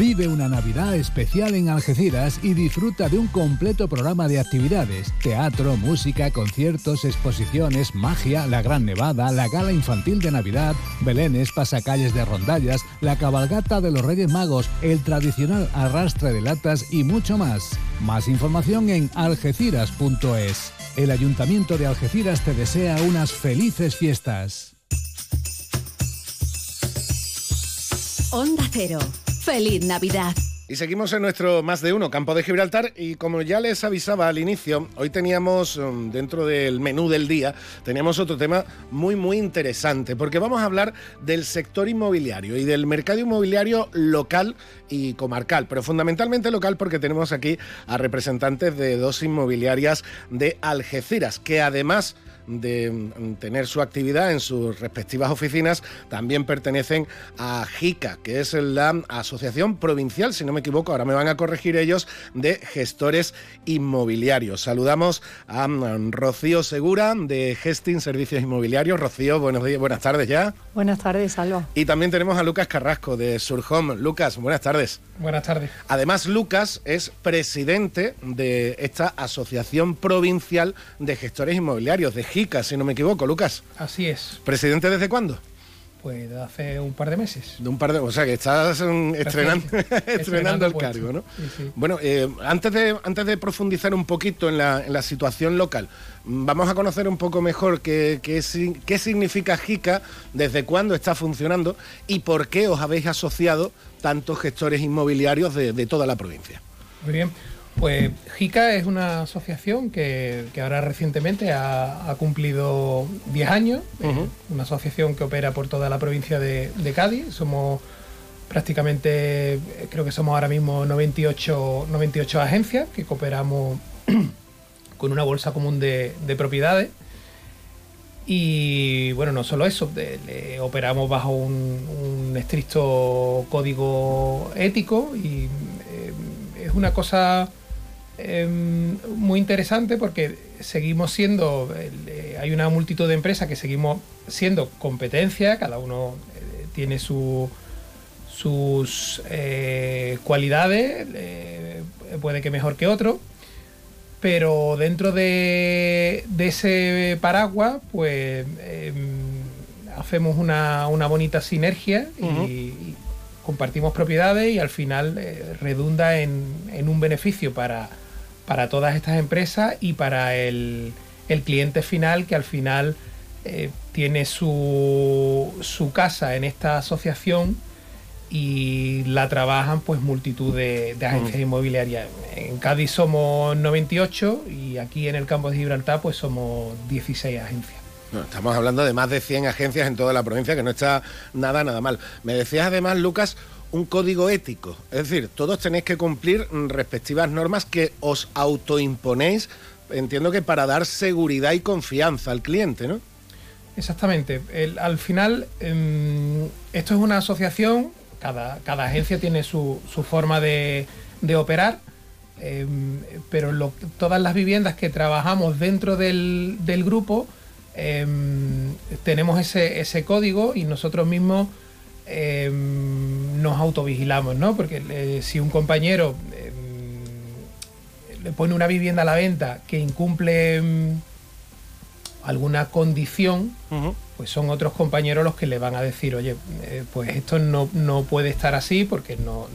Vive una Navidad especial en Algeciras y disfruta de un completo programa de actividades. Teatro, música, conciertos, exposiciones, magia, la Gran Nevada, la gala infantil de Navidad, belenes, pasacalles de rondallas, la cabalgata de los Reyes Magos, el tradicional arrastre de latas y mucho más. Más información en algeciras.es. El Ayuntamiento de Algeciras te desea unas felices fiestas. Onda Cero. Feliz Navidad. Y seguimos en nuestro más de uno campo de Gibraltar y como ya les avisaba al inicio, hoy teníamos um, dentro del menú del día, teníamos otro tema muy muy interesante porque vamos a hablar del sector inmobiliario y del mercado inmobiliario local y comarcal, pero fundamentalmente local porque tenemos aquí a representantes de dos inmobiliarias de Algeciras que además de mm, tener su actividad en sus respectivas oficinas, también pertenecen a JICA, que es la Asociación Provincial, si no me equivoco, ahora me van a corregir ellos, de gestores inmobiliarios. Saludamos a mm, Rocío Segura de Gesting Servicios Inmobiliarios. Rocío, buenos días, buenas tardes ya. Buenas tardes, Salva. Y también tenemos a Lucas Carrasco de Surhome. Lucas, buenas tardes. Buenas tardes. Además, Lucas es presidente de esta Asociación Provincial de Gestores Inmobiliarios, de JICA, si no me equivoco, Lucas. Así es. ¿Presidente desde cuándo? Pues de hace un par de meses. De un par de, o sea que estás *laughs* um, estrenando, *laughs* estrenando el puesto. cargo, ¿no? Sí, sí. Bueno, eh, antes, de, antes de profundizar un poquito en la, en la situación local, mm, vamos a conocer un poco mejor qué, qué significa JICA, desde cuándo está funcionando y por qué os habéis asociado tantos gestores inmobiliarios de, de toda la provincia. Muy bien. Pues JICA es una asociación que, que ahora recientemente ha, ha cumplido 10 años. Una asociación que opera por toda la provincia de, de Cádiz. Somos prácticamente, creo que somos ahora mismo 98, 98 agencias que cooperamos *clears throat* con una bolsa común de, de propiedades. Y bueno, no solo eso, de- operamos bajo un, un estricto código ético y eh, es una cosa eh, muy interesante porque seguimos siendo, eh, hay una multitud de empresas que seguimos siendo competencia, cada uno eh, tiene su- sus eh, cualidades, puede que mejor que otro, pero dentro de, de ese paraguas, pues em, hacemos una, una bonita sinergia y, y compartimos propiedades y al final redunda en, en un beneficio para, para todas estas empresas y para el, el cliente final que al final eh, tiene su, su casa en esta asociación y la trabajan pues multitud de, agencias inmobiliarias. En Cádiz somos 98 y aquí en el campo de Gibraltar pues somos 16 agencias. estamos hablando de más de 100 agencias en toda la provincia, que no está nada, nada mal. Me decías además, Lucas, un código ético. Es decir, todos tenéis que cumplir respectivas normas que os autoimponéis, entiendo que para dar seguridad y confianza al cliente, ¿no? Exactamente. al final, em, esto es una asociación cada, agencia tiene su, forma de, operar, em, pero todas las viviendas que trabajamos dentro del, grupo em, tenemos ese, código y nosotros mismos em, nos autovigilamos, ¿no? Porque si un compañero le pone una vivienda a la venta que incumple alguna condición, pues son otros compañeros los que le van a decir, oye, eh, pues esto no, puede estar así porque no,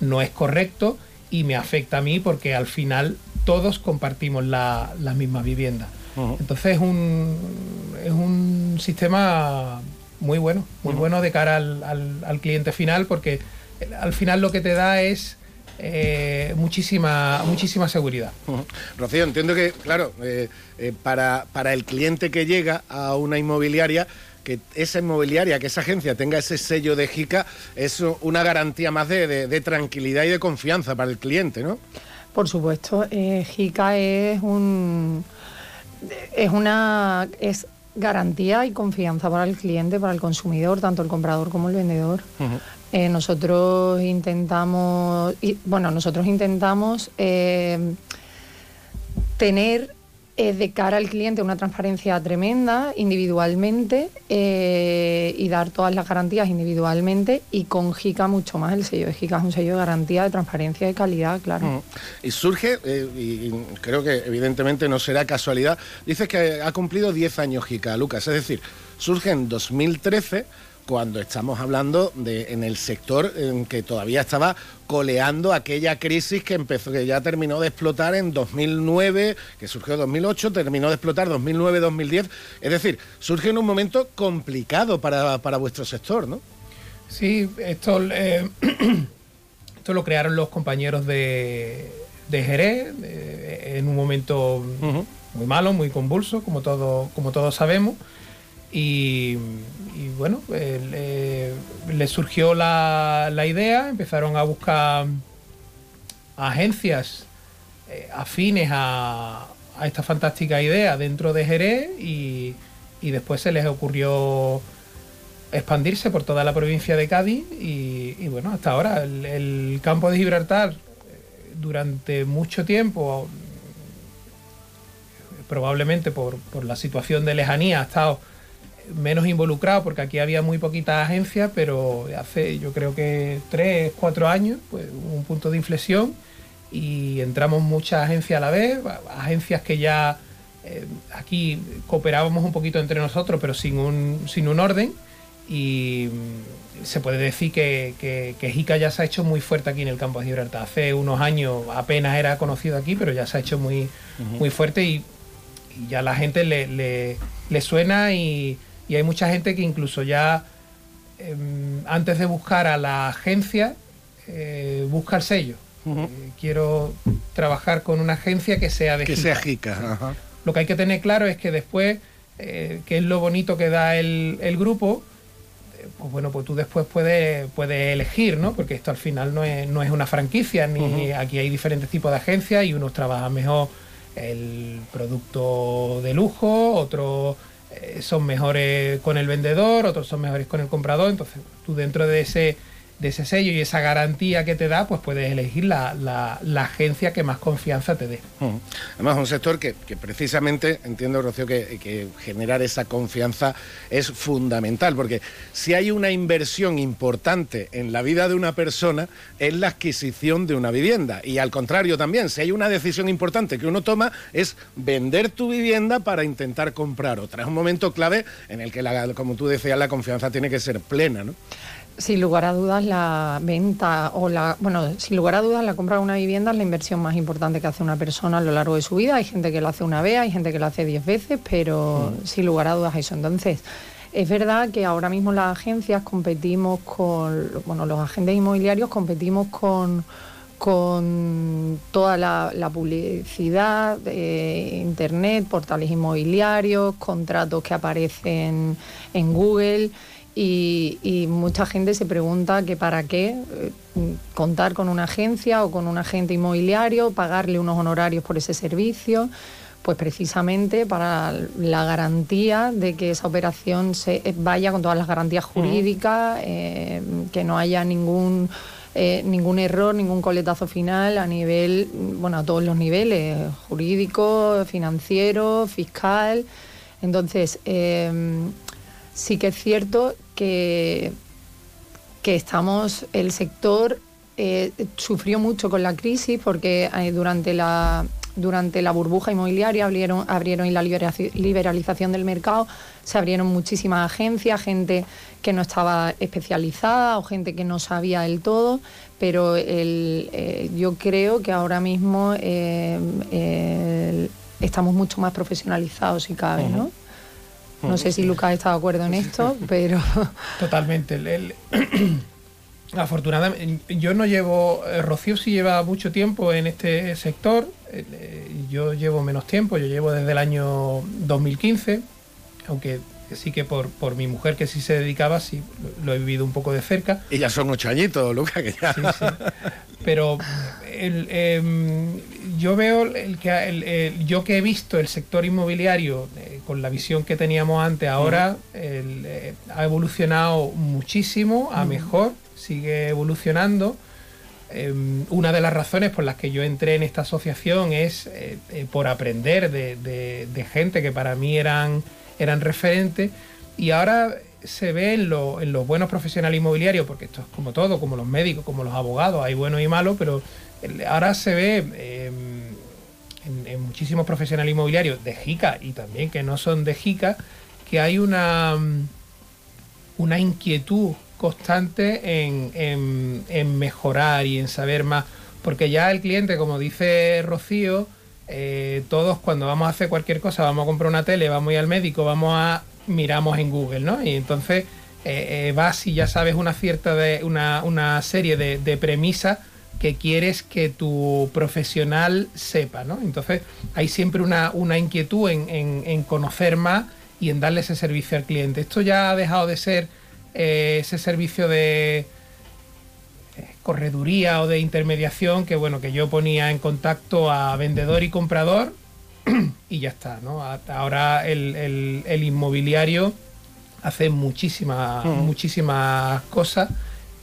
no, es correcto y me afecta a mí porque al final todos compartimos la, misma vivienda. Entonces es un, es un sistema muy bueno, muy bueno de cara al cliente final porque al final lo que te da es eh, muchísima, muchísima seguridad. Rocío, entiendo que, claro, eh, eh, para, para el cliente que llega a una inmobiliaria, que esa inmobiliaria, que esa agencia tenga ese sello de JICA, es una garantía más de, tranquilidad y de confianza para el cliente, ¿no? Por supuesto, JICA es un es una es garantía y confianza para el cliente, para el consumidor, tanto el comprador como el vendedor. Eh, nosotros intentamos, bueno, nosotros intentamos eh, tener eh, de cara al cliente una transparencia tremenda individualmente y dar todas las garantías individualmente y con JICA mucho más. El sello de JICA es un sello de garantía de transparencia y calidad, claro. Mm. Y surge, y creo que evidentemente no será casualidad, dices que ha cumplido 10 años JICA, Lucas, es decir, surge en 2013 cuando estamos hablando de en el sector en que todavía estaba coleando aquella crisis que empezó que ya terminó de explotar en 2009, que surgió en 2008, terminó de explotar 2009-2010, es decir, surge en un momento complicado para, vuestro sector, ¿no? Sí, esto eh, *clears throat* esto lo crearon los compañeros de, de Jerez eh, en un momento muy malo, muy convulso, como todo, como todos sabemos. Y, bueno, eh, le, surgió la, idea, empezaron a buscar agencias eh, afines a, esta fantástica idea dentro de Jerez y, después se les ocurrió expandirse por toda la provincia de Cádiz y, bueno, hasta ahora el, campo de Gibraltar eh, durante mucho tiempo, probablemente por, por la situación de lejanía, ha estado menos involucrado porque aquí había muy poquitas agencias, pero hace yo creo que tres, cuatro años, pues un punto de inflexión y entramos muchas agencias a la vez, agencias que ya eh, aquí cooperábamos un poquito entre nosotros, pero sin un, sin un orden y se puede decir que, que, JICA ya se ha hecho muy fuerte aquí en el campo de Gibraltar. Hace unos años apenas era conocido aquí, pero ya se ha hecho muy, muy fuerte y, ya la gente le, le suena y, y hay mucha gente que incluso ya em, antes de buscar a la agencia eh, busca el sello. Eh, quiero trabajar con una agencia que sea de que sea JICA. Lo que hay que tener claro es que después, eh, que es lo bonito que da el, grupo, pues bueno, pues tú después puedes, puedes elegir, ¿no? Porque esto al final no es, no es una franquicia, ni aquí hay diferentes tipos de agencias y unos trabajan mejor el producto de lujo, otros eh, son mejores con el vendedor, otros son mejores con el comprador, entonces tú dentro de ese de ese sello y esa garantía que te da, pues puedes elegir la, la, agencia que más confianza te dé. Además, un sector que, precisamente, entiendo, Rocío, que, generar esa confianza es fundamental, porque si hay una inversión importante en la vida de una persona, es la adquisición de una vivienda. Y al contrario también, si hay una decisión importante que uno toma, es vender tu vivienda para intentar comprar otra. Es un momento clave en el que, la, como tú decías, la confianza tiene que ser plena, ¿no? Sin lugar a dudas, la venta o la, bueno, sin lugar a dudas, la compra de una vivienda es la inversión más importante que hace una persona a lo largo de su vida. Hay gente que lo hace una vez, hay gente que lo hace diez veces, pero mm. sin lugar a dudas eso. Entonces, Es verdad que ahora mismo las agencias competimos con, bueno, los agentes inmobiliarios competimos con con toda la, publicidad, eh, internet, portales inmobiliarios, contratos que aparecen en Google y, mucha gente se pregunta que para qué eh, contar con una agencia o con un agente inmobiliario, pagarle unos honorarios por ese servicio, pues precisamente para la garantía de que esa operación se vaya con todas las garantías jurídicas, eh, que no haya ningún eh, ningún error, ningún coletazo final a nivel, bueno, a todos los niveles, jurídico, financiero, fiscal. Entonces, sí que es cierto que, que estamos, el sector eh, sufrió mucho con la crisis porque eh, durante la durante la burbuja inmobiliaria abrieron, abrieron y la liberalización del mercado, se abrieron muchísimas agencias, gente que no estaba especializada o gente que no sabía del todo, pero eh, yo creo que ahora mismo estamos mucho más profesionalizados si cabe, ¿no? No sé si Lucas está de acuerdo en esto, *laughs* pero... Totalmente. *clears throat* afortunadamente, yo no llevo... Eh, Rocío sí lleva mucho tiempo en este sector. Eh, yo llevo menos tiempo, yo llevo desde el año 2015, aunque sí que por, por mi mujer que sí se dedicaba, sí lo he vivido un poco de cerca. Y ya son ocho añitos, Lucas, que ya... Sí, sí. Pero em, yo veo el que yo que he visto el sector inmobiliario eh, con la visión que teníamos antes, ahora eh, ha evolucionado muchísimo a mejor, sigue evolucionando. Em, una de las razones por las que yo entré en esta asociación es eh, por aprender de, gente que para mí eran, eran referentes y ahora se ve en, los buenos profesionales inmobiliarios, porque esto es como todo, como los médicos, como los abogados, hay buenos y malos, pero ahora se ve em, en, muchísimos profesionales inmobiliarios de JICA y también que no son de JICA, que hay una, una inquietud constante en, mejorar y en saber más, porque ya el cliente, como dice Rocío, eh, todos cuando vamos a hacer cualquier cosa, vamos a comprar una tele, vamos a ir al médico, vamos a miramos en Google, ¿no? Y entonces eh, eh, vas y ya sabes una cierta de una, una serie de, premisas que quieres que tu profesional sepa, ¿no? Entonces hay siempre una, una inquietud en, conocer más y en darle ese servicio al cliente. Esto ya ha dejado de ser ese servicio de correduría o de intermediación que bueno que yo ponía en contacto a vendedor y comprador *clears throat* y ya está, ¿no? Ahora el, inmobiliario hace muchísimas, mm. muchísimas cosas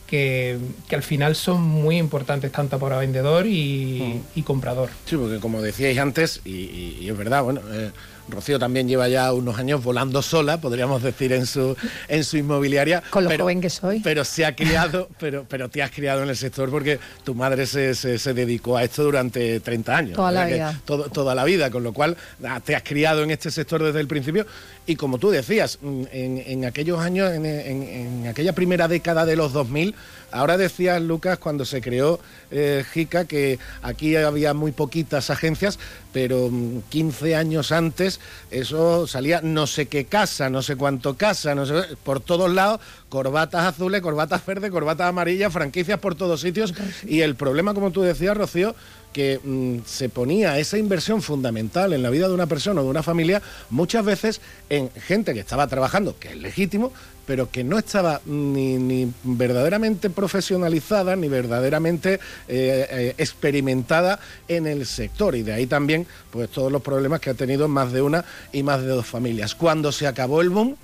que, al final son muy importantes tanto para vendedor y, mm. comprador. Sí, porque como decíais antes, y, es verdad, bueno, eh, Rocío también lleva ya unos años volando sola, podríamos decir, en su, en su inmobiliaria. *laughs* Con lo joven que soy. Pero se ha criado, *laughs* pero, pero te has criado en el sector porque tu madre se, se, dedicó a esto durante 30 años. Toda la vida. toda la vida, con lo cual ah, te has criado en este sector desde el principio. Y como tú decías, mm, en, aquellos años, en, en, aquella primera década de los 2000, ahora decías, Lucas, cuando se creó eh, JICA, que aquí había muy poquitas agencias, pero 15 mm, años antes eso salía no sé qué casa, no sé cuánto casa, no sé, por todos lados, corbatas azules, corbatas verdes, corbatas amarillas, franquicias por todos sitios. Y el problema, como tú decías, Rocío, que mm, se ponía esa inversión fundamental en la vida de una persona o de una familia muchas veces en gente que estaba trabajando, que es legítimo, pero que no estaba ni, verdaderamente profesionalizada ni verdaderamente eh, eh, experimentada en el sector. Y de ahí también pues todos los problemas que ha tenido más de una y más de dos familias. Cuando se acabó el boom,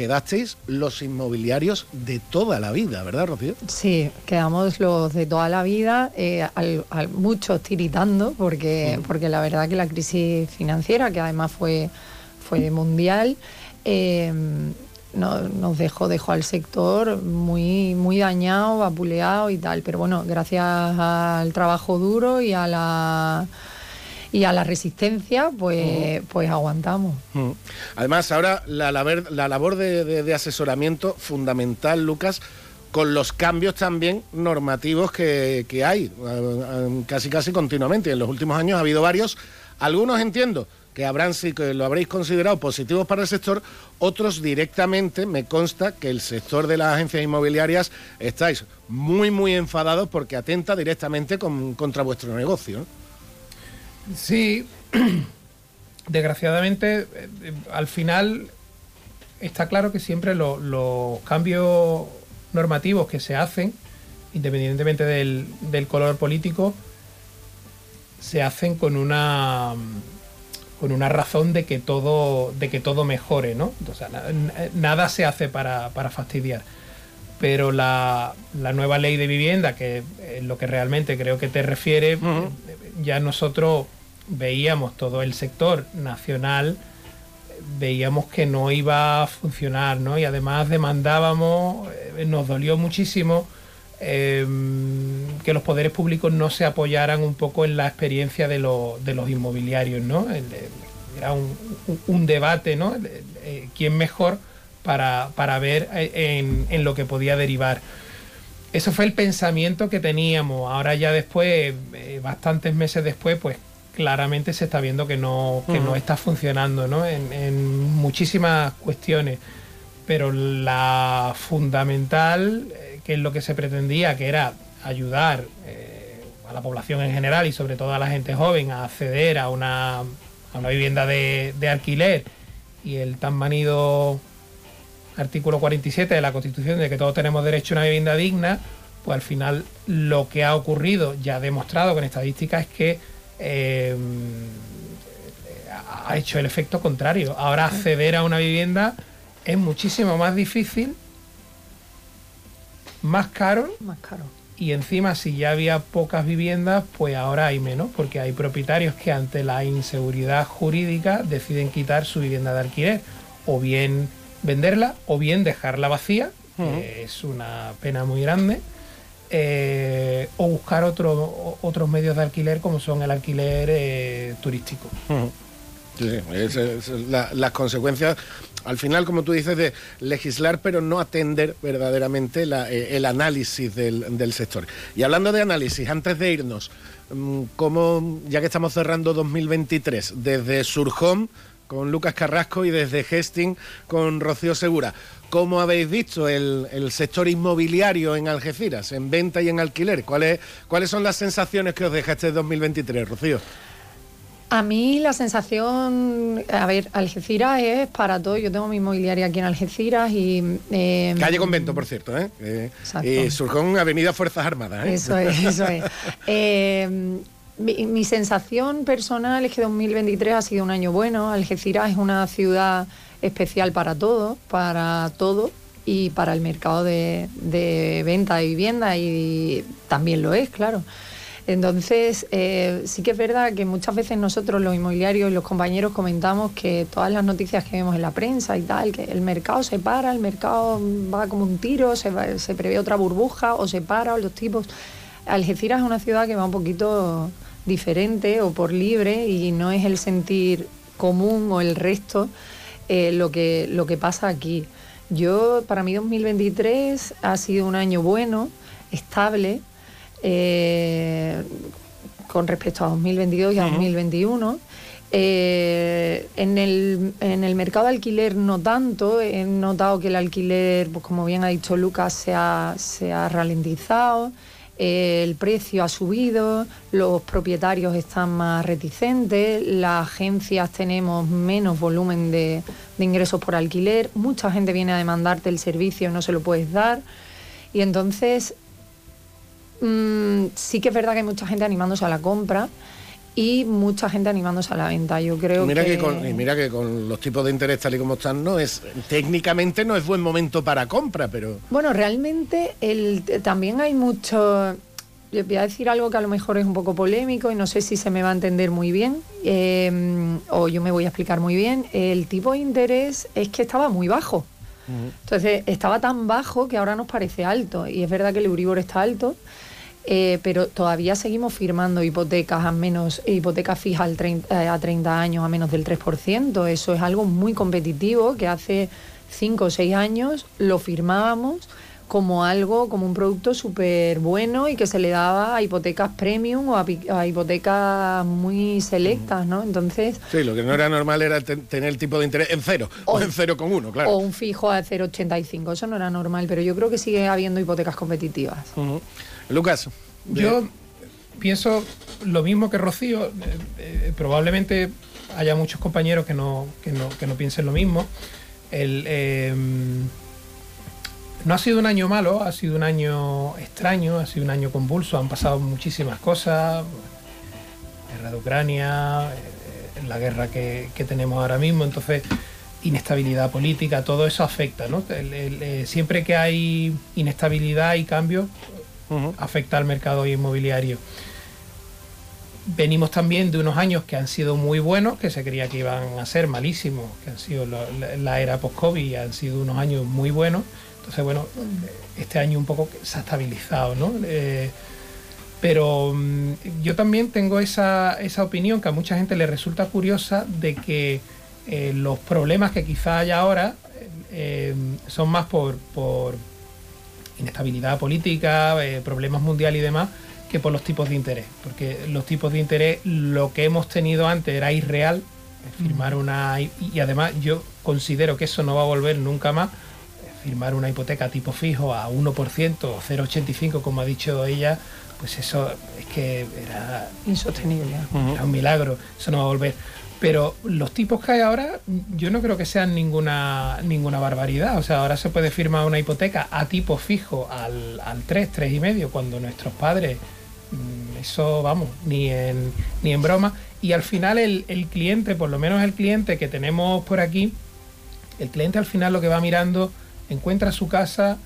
quedasteis los inmobiliarios de toda la vida, ¿verdad, Rocío? Sí, quedamos los de toda la vida, eh, muchos tiritando, porque, porque la verdad que la crisis financiera, que además fue, fue mundial, nos dejó, dejó al sector muy, muy dañado, vapuleado y tal. Pero bueno, gracias al trabajo duro y a la y a la resistencia, pues, pues aguantamos. Además, ahora la, la labor de, asesoramiento fundamental, Lucas, con los cambios también normativos que, que hay, casi casi continuamente. En los últimos años ha habido varios, algunos entiendo que habrán sí que lo habréis considerado positivos para el sector, otros directamente me consta que el sector de las agencias inmobiliarias estáis muy muy enfadados porque atenta directamente contra vuestro negocio. Sí, *clears throat* desgraciadamente eh, al final está claro que siempre los cambios normativos que se hacen, independientemente del, del color político, se hacen con una con una razón de que todo, de que todo mejore, ¿no? nada se hace para, fastidiar. Pero la, nueva ley de vivienda, que es lo que realmente creo que te refiere, ya nosotros veíamos todo el sector nacional, veíamos que no iba a funcionar, ¿no? Y además demandábamos, eh, nos dolió muchísimo em, que los poderes públicos no se apoyaran un poco en la experiencia de, de los inmobiliarios, ¿no? era un, debate, ¿no? Eh, ¿Quién mejor para, ver eh, en, lo que podía derivar? Eso fue el pensamiento que teníamos. Ahora ya después, eh, bastantes meses después, pues claramente se está viendo que no, que no está funcionando, ¿no? En, en muchísimas cuestiones. Pero la fundamental, que es lo que se pretendía, que era ayudar a la población en general y sobre todo a la gente joven a acceder a una, a una vivienda de, alquiler y el tan manido artículo 47 de la Constitución de que todos tenemos derecho a una vivienda digna, pues al final lo que ha ocurrido, ya demostrado con estadísticas, es que eh, ha hecho el efecto contrario. Ahora acceder a una vivienda es muchísimo más difícil, más caro. Más caro y encima si ya había pocas viviendas, pues ahora hay menos, porque hay propietarios que ante la inseguridad jurídica deciden quitar su vivienda de alquiler, o bien venderla, o bien dejarla vacía, que es una pena muy grande, eh, o buscar otro, otros medios de alquiler como son el alquiler eh, turístico. Sí, las consecuencias al final, como tú dices, de legislar pero no atender verdaderamente eh, el análisis del, sector. Y hablando de análisis, antes de irnos, mm, ¿cómo, ya que estamos cerrando 2023, desde Surhome con Lucas Carrasco y desde Gesting con Rocío Segura, ¿cómo habéis visto el, sector inmobiliario en Algeciras, en venta y en alquiler? ¿Cuáles, ¿Cuáles son las sensaciones que os deja este 2023, Rocío? A mí la sensación, a ver, Algeciras es para todo. Yo tengo mi inmobiliaria aquí en Algeciras y... Eh, Calle Convento, por cierto, ¿eh? eh y Surcón, Avenida Fuerzas Armadas. ¿eh? Eso es, eso es. *laughs* Eh, mi, sensación personal es que 2023 ha sido un año bueno. Algeciras es una ciudad especial para todo, para todo y para el mercado de, venta de vivienda y también lo es, claro. Entonces, eh, sí que es verdad que muchas veces nosotros los inmobiliarios y los compañeros comentamos que todas las noticias que vemos en la prensa y tal, que el mercado se para, el mercado va como un tiro, se, prevé otra burbuja o se para, o los tipos... Algeciras es una ciudad que va un poquito diferente o por libre y no es el sentir común o el resto eh, lo, que, lo que pasa aquí. Yo, para mí 2023 ha sido un año bueno, estable, eh, con respecto a 2022 y a 2021. Eh, en, el, en el mercado de alquiler no tanto, he notado que el alquiler, pues como bien ha dicho Lucas, se ha, se ha ralentizado, el precio ha subido, los propietarios están más reticentes, las agencias tenemos menos volumen de, de ingresos por alquiler, mucha gente viene a demandarte el servicio, no se lo puedes dar. Y entonces Mm, sí que es verdad que hay mucha gente animándose a la compra y mucha gente animándose a la venta. Yo creo mira que... con, y mira que con los tipos de interés tal y como están, no es técnicamente no es buen momento para compra, pero... Bueno, realmente el, también hay mucho... Yo voy a decir algo que a lo mejor es un poco polémico y no sé si se me va a entender muy bien em, o yo me voy a explicar muy bien. El tipo de interés es que estaba muy bajo. Entonces estaba tan bajo que ahora nos parece alto y es verdad que el Euribor está alto, eh, pero todavía seguimos firmando hipotecas a menos, hipotecas fijas eh, a 30 años a menos del 3%. Eso es algo muy competitivo que hace 5 o 6 años lo firmábamos como algo, como un producto súper bueno y que se le daba a hipotecas premium o a, a hipotecas muy selectas, ¿no? Entonces, Sí, lo que no era normal era ten- tener el tipo de interés en cero o, en cero con uno, claro. o un fijo a 0,85, eso no era normal, pero yo creo que sigue habiendo hipotecas competitivas. Ujú. Lucas. Yo pienso lo mismo que Rocío. eh, eh, probablemente haya muchos compañeros que no, que no, que no piensen lo mismo. El, eh, no ha sido un año malo, ha sido un año extraño, ha sido un año convulso, han pasado muchísimas cosas. Guerra de Ucrania, eh, la guerra que, que tenemos ahora mismo, entonces inestabilidad política, todo eso afecta, ¿no? Siempre que hay inestabilidad y cambio, afecta al mercado inmobiliario. Venimos también de unos años que han sido muy buenos, que se creía que iban a ser malísimos, que han sido la, era post-COVID, y han sido unos años muy buenos. Entonces, bueno, este año un poco se ha estabilizado, ¿no? Eh, pero mm, yo también tengo esa, esa opinión que a mucha gente le resulta curiosa de que eh, los problemas que quizá haya ahora eh, son más por, por inestabilidad política, eh, problemas mundiales y demás, que por los tipos de interés. Porque los tipos de interés, lo que hemos tenido antes era irreal, eh, firmar una... Y, además yo considero que eso no va a volver nunca más, firmar una hipoteca tipo fijo a 1% o 0,85 como ha dicho ella, pues eso es que era Insostenible. era un milagro, eso no va a volver. Pero los tipos que hay ahora, yo no creo que sean ninguna, ninguna barbaridad. O sea, ahora se puede firmar una hipoteca a tipo fijo al, al 3, 3 y medio, cuando nuestros padres, mm, eso vamos, ni en, ni en broma. Y al final el, el cliente, por lo menos el cliente que tenemos por aquí, el cliente al final lo que va mirando, encuentra su casa,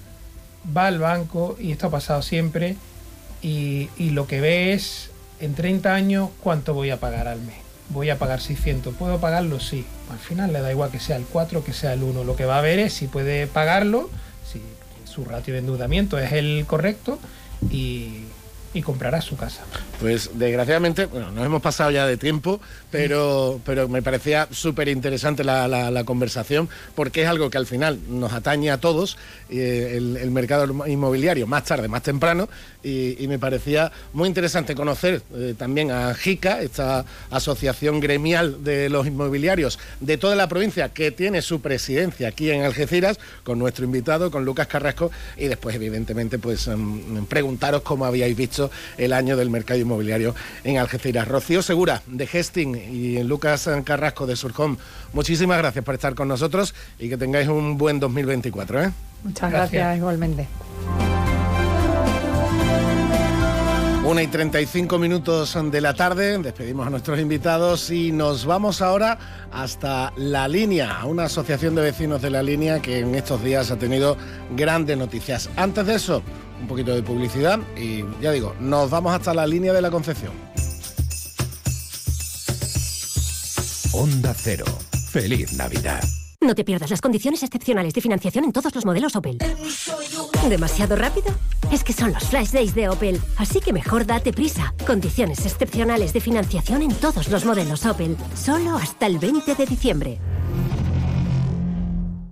va al banco, y esto ha pasado siempre, y, y lo que ve es en 30 años cuánto voy a pagar al mes. Voy a pagar 600, ¿puedo pagarlo? Sí. Al final le da igual que sea el 4 que sea el 1. Lo que va a ver es si puede pagarlo, si su ratio de endeudamiento es el correcto y, y comprará su casa. Pues desgraciadamente, bueno, nos hemos pasado ya de tiempo, pero, pero me parecía súper interesante la, conversación, porque es algo que al final nos atañe a todos, eh, el, mercado inmobiliario, más tarde, más temprano, y, me parecía muy interesante conocer eh, también a JICA, esta asociación gremial de los inmobiliarios de toda la provincia, que tiene su presidencia aquí en Algeciras, con nuestro invitado, con Lucas Carrasco, y después, evidentemente, pues em, preguntaros cómo habíais visto el año del mercado inmobiliario en Algeciras. Rocío Segura, de Gesting, y Lucas Carrasco, de Surcom, muchísimas gracias por estar con nosotros y que tengáis un buen 2024. ¿eh? Muchas Gracias. gracias igualmente. Una y 35 minutos de la tarde, despedimos a nuestros invitados y nos vamos ahora hasta La Línea, a una asociación de vecinos de La Línea que en estos días ha tenido grandes noticias. Antes de eso, un poquito de publicidad y ya digo, nos vamos hasta La Línea de la Concepción. Onda Cero. Feliz Navidad. No te pierdas las condiciones excepcionales de financiación en todos los modelos Opel. ¿Demasiado rápido? Es que son los Flash Days de Opel, así que mejor date prisa. Condiciones excepcionales de financiación en todos los modelos Opel, solo hasta el 20 de diciembre.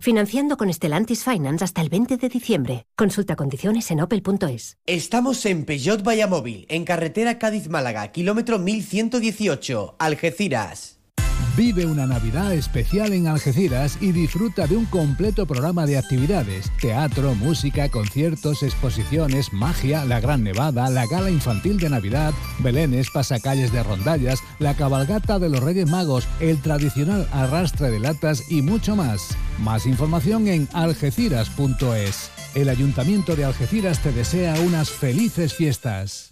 Financiando con Stellantis Finance hasta el 20 de diciembre. Consulta condiciones en opel.es. Estamos en Peugeot Vallamóvil, en carretera Cádiz-Málaga, kilómetro 1118, Algeciras. Vive una Navidad especial en Algeciras y disfruta de un completo programa de actividades, teatro, música, conciertos, exposiciones, magia, la Gran Nevada, la gala infantil de Navidad, belenes, pasacalles de rondallas, la cabalgata de los Reyes Magos, el tradicional arrastre de latas y mucho más. Más información en algeciras.es. El Ayuntamiento de Algeciras te desea unas felices fiestas.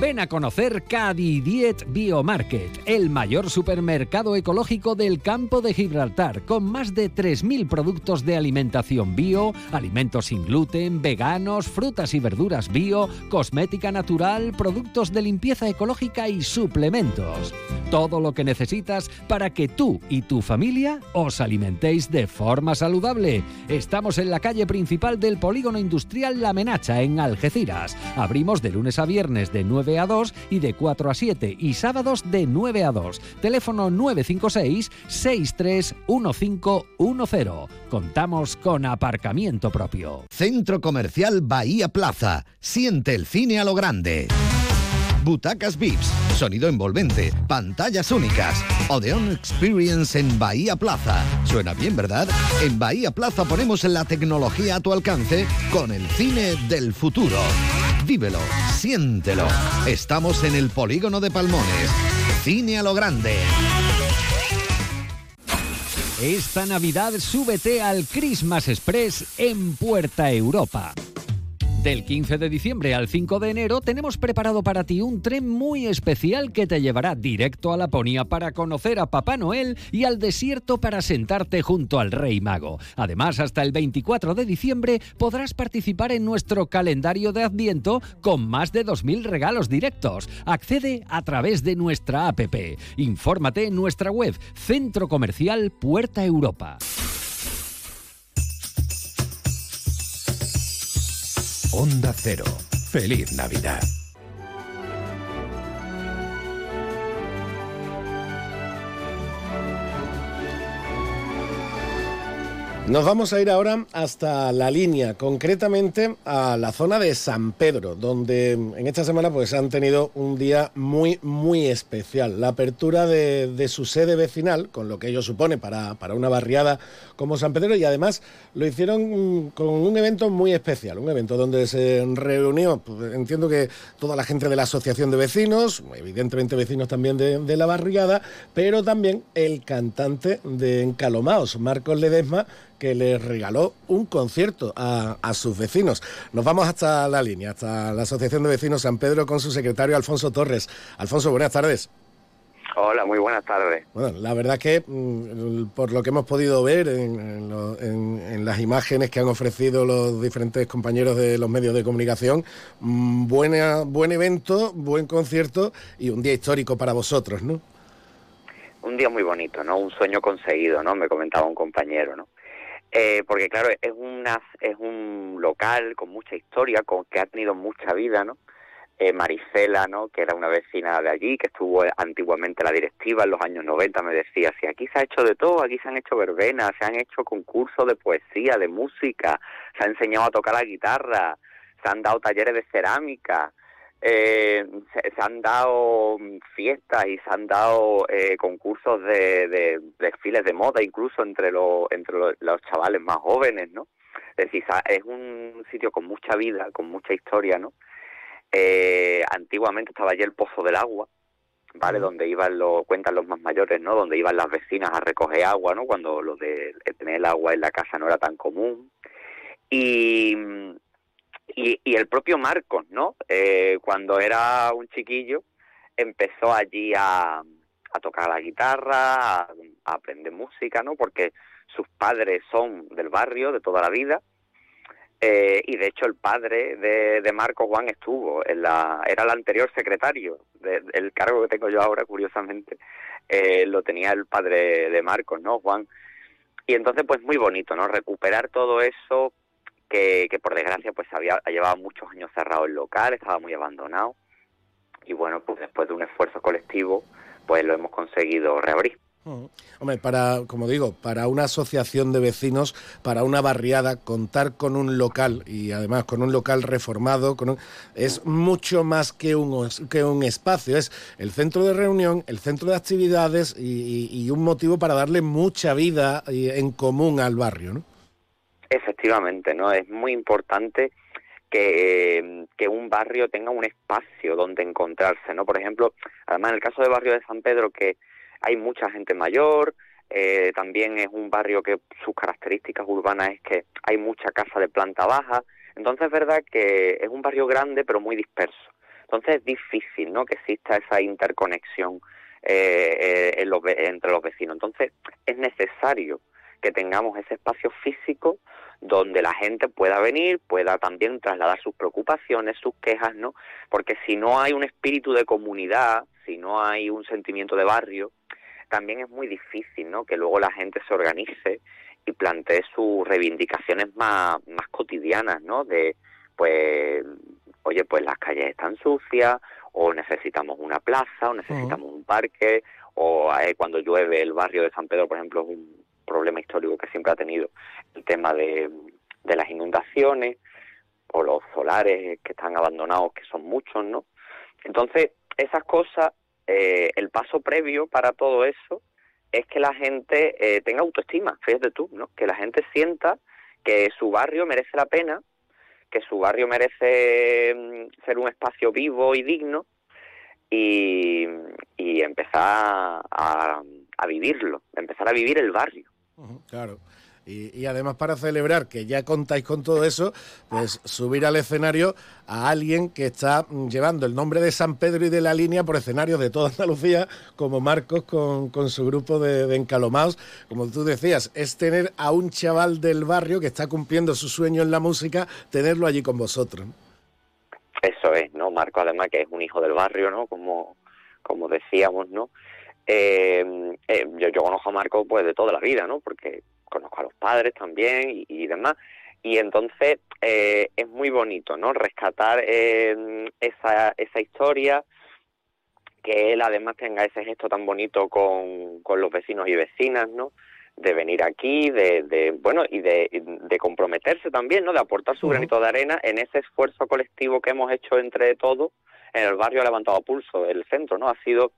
Ven a conocer Cadidiet Biomarket, el mayor supermercado ecológico del campo de Gibraltar, con más de 3.000 productos de alimentación bio, alimentos sin gluten, veganos, frutas y verduras bio, cosmética natural, productos de limpieza ecológica y suplementos. Todo lo que necesitas para que tú y tu familia os alimentéis de forma saludable. Estamos en la calle principal del polígono industrial La Menacha, en Algeciras. Abrimos de lunes a viernes de 9 9 a 2 y de 4 a 7 y sábados de 9 a 2. Teléfono 956 631510. Contamos con aparcamiento propio. Centro Comercial Bahía Plaza. Siente el cine a lo grande. Butacas VIPs, sonido envolvente, pantallas únicas. Odeon Experience en Bahía Plaza. Suena bien, ¿verdad? En Bahía Plaza ponemos la tecnología a tu alcance con el cine del futuro. Vívelo, siéntelo. Estamos en el polígono de Palmones. Cine a lo grande. Esta Navidad súbete al Christmas Express en Puerta Europa. Del 15 de diciembre al 5 de enero tenemos preparado para ti un tren muy especial que te llevará directo a Laponia para conocer a Papá Noel y al desierto para sentarte junto al Rey Mago. Además, hasta el 24 de diciembre podrás participar en nuestro calendario de Adviento con más de 2.000 regalos directos. Accede a través de nuestra app. Infórmate en nuestra web Centro Comercial Puerta Europa. Onda Cero. Feliz Navidad. Nos vamos a ir ahora hasta la línea, concretamente a la zona de San Pedro, donde en esta semana pues han tenido un día muy, muy especial. La apertura de, su sede vecinal, con lo que ello supone para, para, una barriada como San Pedro, y además lo hicieron con un evento muy especial, un evento donde se reunió, pues, entiendo que toda la gente de la Asociación de Vecinos, evidentemente vecinos también de, de la barriada, pero también el cantante de Encalomaos, Marcos Ledesma, que les regaló un concierto a, a, sus vecinos. Nos vamos hasta la línea, hasta la Asociación de Vecinos San Pedro con su secretario Alfonso Torres. Alfonso, buenas tardes. Hola, muy buenas tardes. Bueno, la verdad que mm, por lo que hemos podido ver en, en, lo, en, en, las imágenes que han ofrecido los diferentes compañeros de los medios de comunicación, mmm, buena, buen evento, buen concierto y un día histórico para vosotros, ¿no? Un día muy bonito, ¿no? Un sueño conseguido, ¿no? Me comentaba un compañero, ¿no? Eh, porque claro, es una es un local con mucha historia, con que ha tenido mucha vida, ¿no? Eh, Maricela, ¿no? Que era una vecina de allí, que estuvo antiguamente en la directiva en los años 90, me decía, si aquí se ha hecho de todo, aquí se han hecho verbenas, se han hecho concursos de poesía, de música, se ha enseñado a tocar la guitarra, se han dado talleres de cerámica, eh, se, se, han dado fiestas y se han dado eh, concursos de, de, desfiles de moda incluso entre los entre los, los, chavales más jóvenes no es decir es un sitio con mucha vida con mucha historia no eh, antiguamente estaba allí el pozo del agua vale donde iban los cuentan los más mayores no donde iban las vecinas a recoger agua no cuando lo de tener el agua en la casa no era tan común. Y y, y el propio Marcos, ¿no? Eh, cuando era un chiquillo, empezó allí a, a tocar la guitarra, a, aprender música, ¿no? Porque sus padres son del barrio de toda la vida. Eh, y de hecho el padre de, de Marcos Juan estuvo, en la, era el anterior secretario, de, el cargo que tengo yo ahora, curiosamente, eh, lo tenía el padre de Marcos, ¿no, Juan? Y entonces, pues muy bonito, ¿no? Recuperar todo eso, que, por desgracia pues había llevaba muchos años cerrado el local, estaba muy abandonado y bueno, pues después de un esfuerzo colectivo pues lo hemos conseguido reabrir. Hombre, para, como digo, para una asociación de vecinos, para una barriada, contar con un local y además con un local reformado, con un, es mucho más que un, que un espacio, es el centro de reunión, el centro de actividades y, y, y un motivo para darle mucha vida en común al barrio, ¿no? Efectivamente, ¿no? Es muy importante que, que, un barrio tenga un espacio donde encontrarse, ¿no? Por ejemplo, además en el caso del barrio de San Pedro, que hay mucha gente mayor, eh, también es un barrio que sus características urbanas es que hay mucha casa de planta baja, entonces es verdad que es un barrio grande pero muy disperso. Entonces es difícil, ¿no? Que exista esa interconexión eh, eh, entre los vecinos. Entonces es necesario que tengamos ese espacio físico donde la gente pueda venir, pueda también trasladar sus preocupaciones, sus quejas, ¿no? Porque si no hay un espíritu de comunidad, si no hay un sentimiento de barrio, también es muy difícil, ¿no? Que luego la gente se organice y plantee sus reivindicaciones más, más cotidianas, ¿no? De, pues, oye, pues las calles están sucias, o necesitamos una plaza, o necesitamos un parque, o eh, cuando llueve el barrio de San Pedro, por ejemplo, es un problema histórico que siempre ha tenido el tema de, las inundaciones o los solares que están abandonados, que son muchos, ¿no? Entonces, esas cosas, eh, el paso previo para todo eso es que la gente eh, tenga autoestima, fíjate tú, ¿no? Que la gente sienta que su barrio merece la pena, que su barrio merece mm, ser un espacio vivo y digno y, y empezar a, a vivirlo, empezar a vivir el barrio. Claro. Y, y, además para celebrar que ya contáis con todo eso, pues subir al escenario a alguien que está mm, llevando el nombre de San Pedro y de la línea por escenarios de toda Andalucía, como Marcos con, con su grupo de, de, encalomados. Como tú decías, es tener a un chaval del barrio que está cumpliendo su sueño en la música, tenerlo allí con vosotros. Eso es, ¿no? Marco además que es un hijo del barrio, ¿no? Como, como decíamos, ¿no? Eh, eh, yo, yo conozco a Marco pues de toda la vida, ¿no? Porque conozco a los padres también y, y demás. Y entonces eh, es muy bonito, ¿no? Rescatar eh, esa, esa historia, que él además tenga ese gesto tan bonito con, con los vecinos y vecinas, ¿no? De venir aquí, de, de bueno, y de, de, comprometerse también, ¿no? De aportar su granito de arena en ese esfuerzo colectivo que hemos hecho entre todos en el barrio ha levantado pulso, el centro, ¿no? Ha sido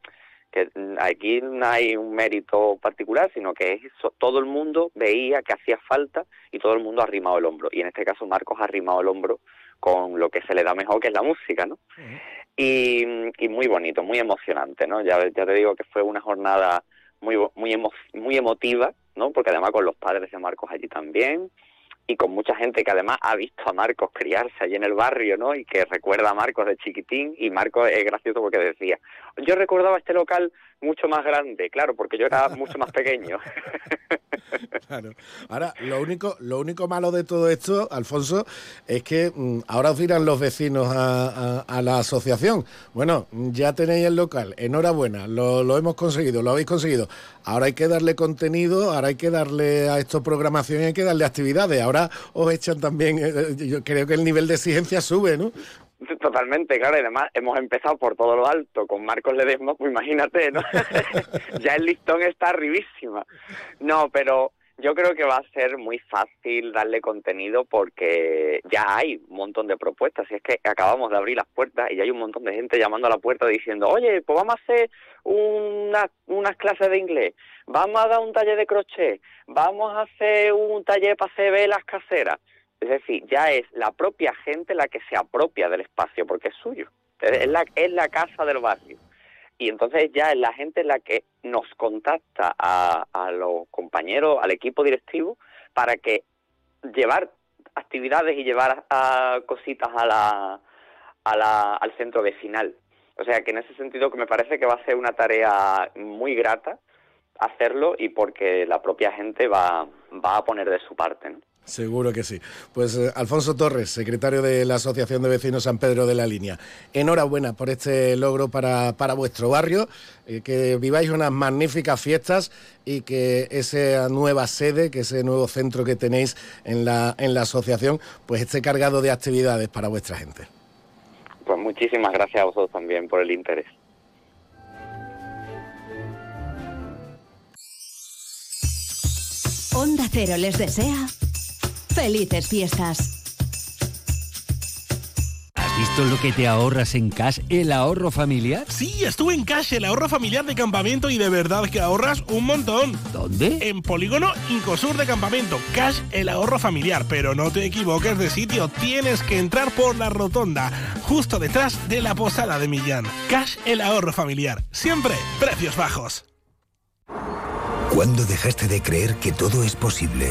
que aquí no hay un mérito particular, sino que es eso, todo el mundo veía que hacía falta y todo el mundo ha arrimado el hombro. Y en este caso Marcos ha arrimado el hombro con lo que se le da mejor, que es la música, ¿no? Uh -huh. y, y, muy bonito, muy emocionante, ¿no? Ya, ya te digo que fue una jornada muy, muy, emo, muy emotiva, ¿no? Porque además con los padres de Marcos allí también, y con mucha gente que además ha visto a Marcos criarse allí en el barrio, ¿no? Y que recuerda a Marcos de chiquitín y Marcos es gracioso porque decía, yo recordaba este local mucho más grande, claro, porque yo era *laughs* mucho más pequeño. *laughs* claro. Ahora, lo único, lo único malo de todo esto, Alfonso, es que mmm, ahora os dirán los vecinos a, a, a, la asociación, bueno, ya tenéis el local, enhorabuena, lo, lo hemos conseguido, lo habéis conseguido. Ahora hay que darle contenido, ahora hay que darle a esto programación y hay que darle actividades. Ahora os echan también, eh, yo creo que el nivel de exigencia sube, ¿no? Totalmente, claro, y además hemos empezado por todo lo alto, con Marcos Ledesma, pues imagínate, ¿no? *laughs* ya el listón está arribísima. No, pero yo creo que va a ser muy fácil darle contenido porque ya hay un montón de propuestas. Y es que acabamos de abrir las puertas y ya hay un montón de gente llamando a la puerta diciendo, oye, pues vamos a hacer una, unas clases de inglés, vamos a dar un taller de crochet, vamos a hacer un taller para hacer velas caseras. Es decir, ya es la propia gente la que se apropia del espacio porque es suyo. Es la, es la casa del barrio. Y entonces ya es la gente la que nos contacta a, a los compañeros, al equipo directivo, para que llevar actividades y llevar a, cositas a la, a la, al centro vecinal. O sea que en ese sentido que me parece que va a ser una tarea muy grata hacerlo y porque la propia gente va, va a poner de su parte. ¿no? Seguro que sí. Pues eh, Alfonso Torres, secretario de la Asociación de Vecinos San Pedro de la Línea. Enhorabuena por este logro para, para vuestro barrio, eh, que viváis unas magníficas fiestas y que esa nueva sede, que ese nuevo centro que tenéis en la, en la asociación, pues esté cargado de actividades para vuestra gente. Pues muchísimas gracias a vosotros también por el interés. Onda Cero les desea felices fiestas. ¿Has visto lo que te ahorras en Cash, el ahorro familiar? Sí, estuve en Cash, el ahorro familiar de campamento y de verdad que ahorras un montón. ¿Dónde? En Polígono Incosur de Campamento. Cash, el ahorro familiar. Pero no te equivoques de sitio, tienes que entrar por la rotonda, justo detrás de la posada de Millán. Cash, el ahorro familiar. Siempre precios bajos. ¿Cuándo dejaste de creer que todo es posible?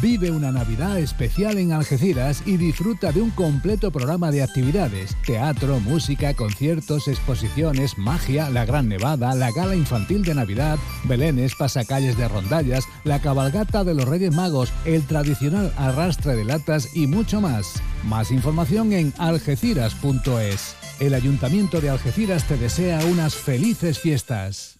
Vive una Navidad especial en Algeciras y disfruta de un completo programa de actividades, teatro, música, conciertos, exposiciones, magia, la Gran Nevada, la gala infantil de Navidad, belenes, pasacalles de rondallas, la cabalgata de los Reyes Magos, el tradicional arrastre de latas y mucho más. Más información en algeciras.es. El Ayuntamiento de Algeciras te desea unas felices fiestas.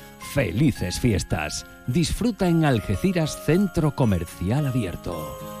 Felices fiestas. Disfruta en Algeciras Centro Comercial Abierto.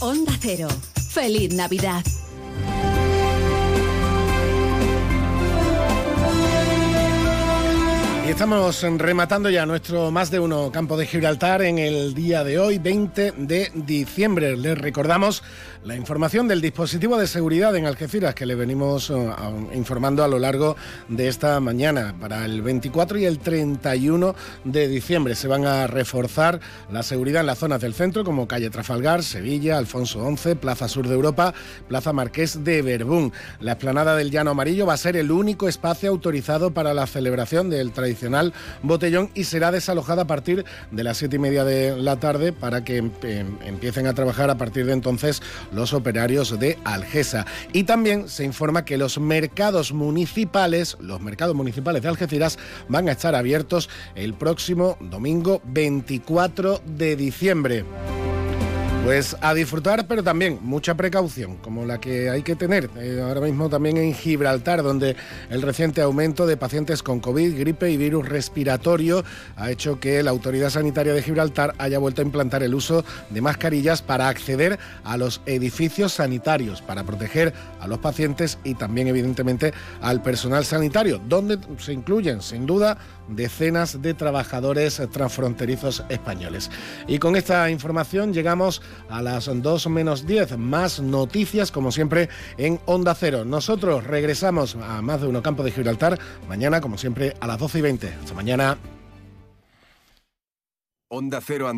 Onda Cero. Feliz Navidad. Y estamos rematando ya nuestro más de uno campo de Gibraltar en el día de hoy, 20 de diciembre. Les recordamos la información del dispositivo de seguridad en Algeciras que le venimos uh, informando a lo largo de esta mañana. Para el 24 y el 31 de diciembre se van a reforzar la seguridad en las zonas del centro como calle Trafalgar, Sevilla, Alfonso XI, Plaza Sur de Europa, Plaza Marqués de Berbún. La explanada del Llano Amarillo va a ser el único espacio autorizado para la celebración del tradicional botellón y será desalojada a partir de las siete y media de la tarde para que empiecen a trabajar a partir de entonces los operarios de Algesa. Y también se informa que los mercados municipales, los mercados municipales de Algeciras van a estar abiertos el próximo domingo 24 de diciembre. Pues a disfrutar, pero también mucha precaución, como la que hay que tener eh, ahora mismo también en Gibraltar, donde el reciente aumento de pacientes con COVID, gripe y virus respiratorio ha hecho que la Autoridad Sanitaria de Gibraltar haya vuelto a implantar el uso de mascarillas para acceder a los edificios sanitarios, para proteger a los pacientes y también evidentemente al personal sanitario, donde se incluyen sin duda decenas de trabajadores transfronterizos españoles. Y con esta información llegamos a las 2 menos 10. Más noticias, como siempre, en Onda Cero. Nosotros regresamos a más de uno campo de Gibraltar mañana, como siempre, a las 12 y 20. Hasta mañana. Onda Cero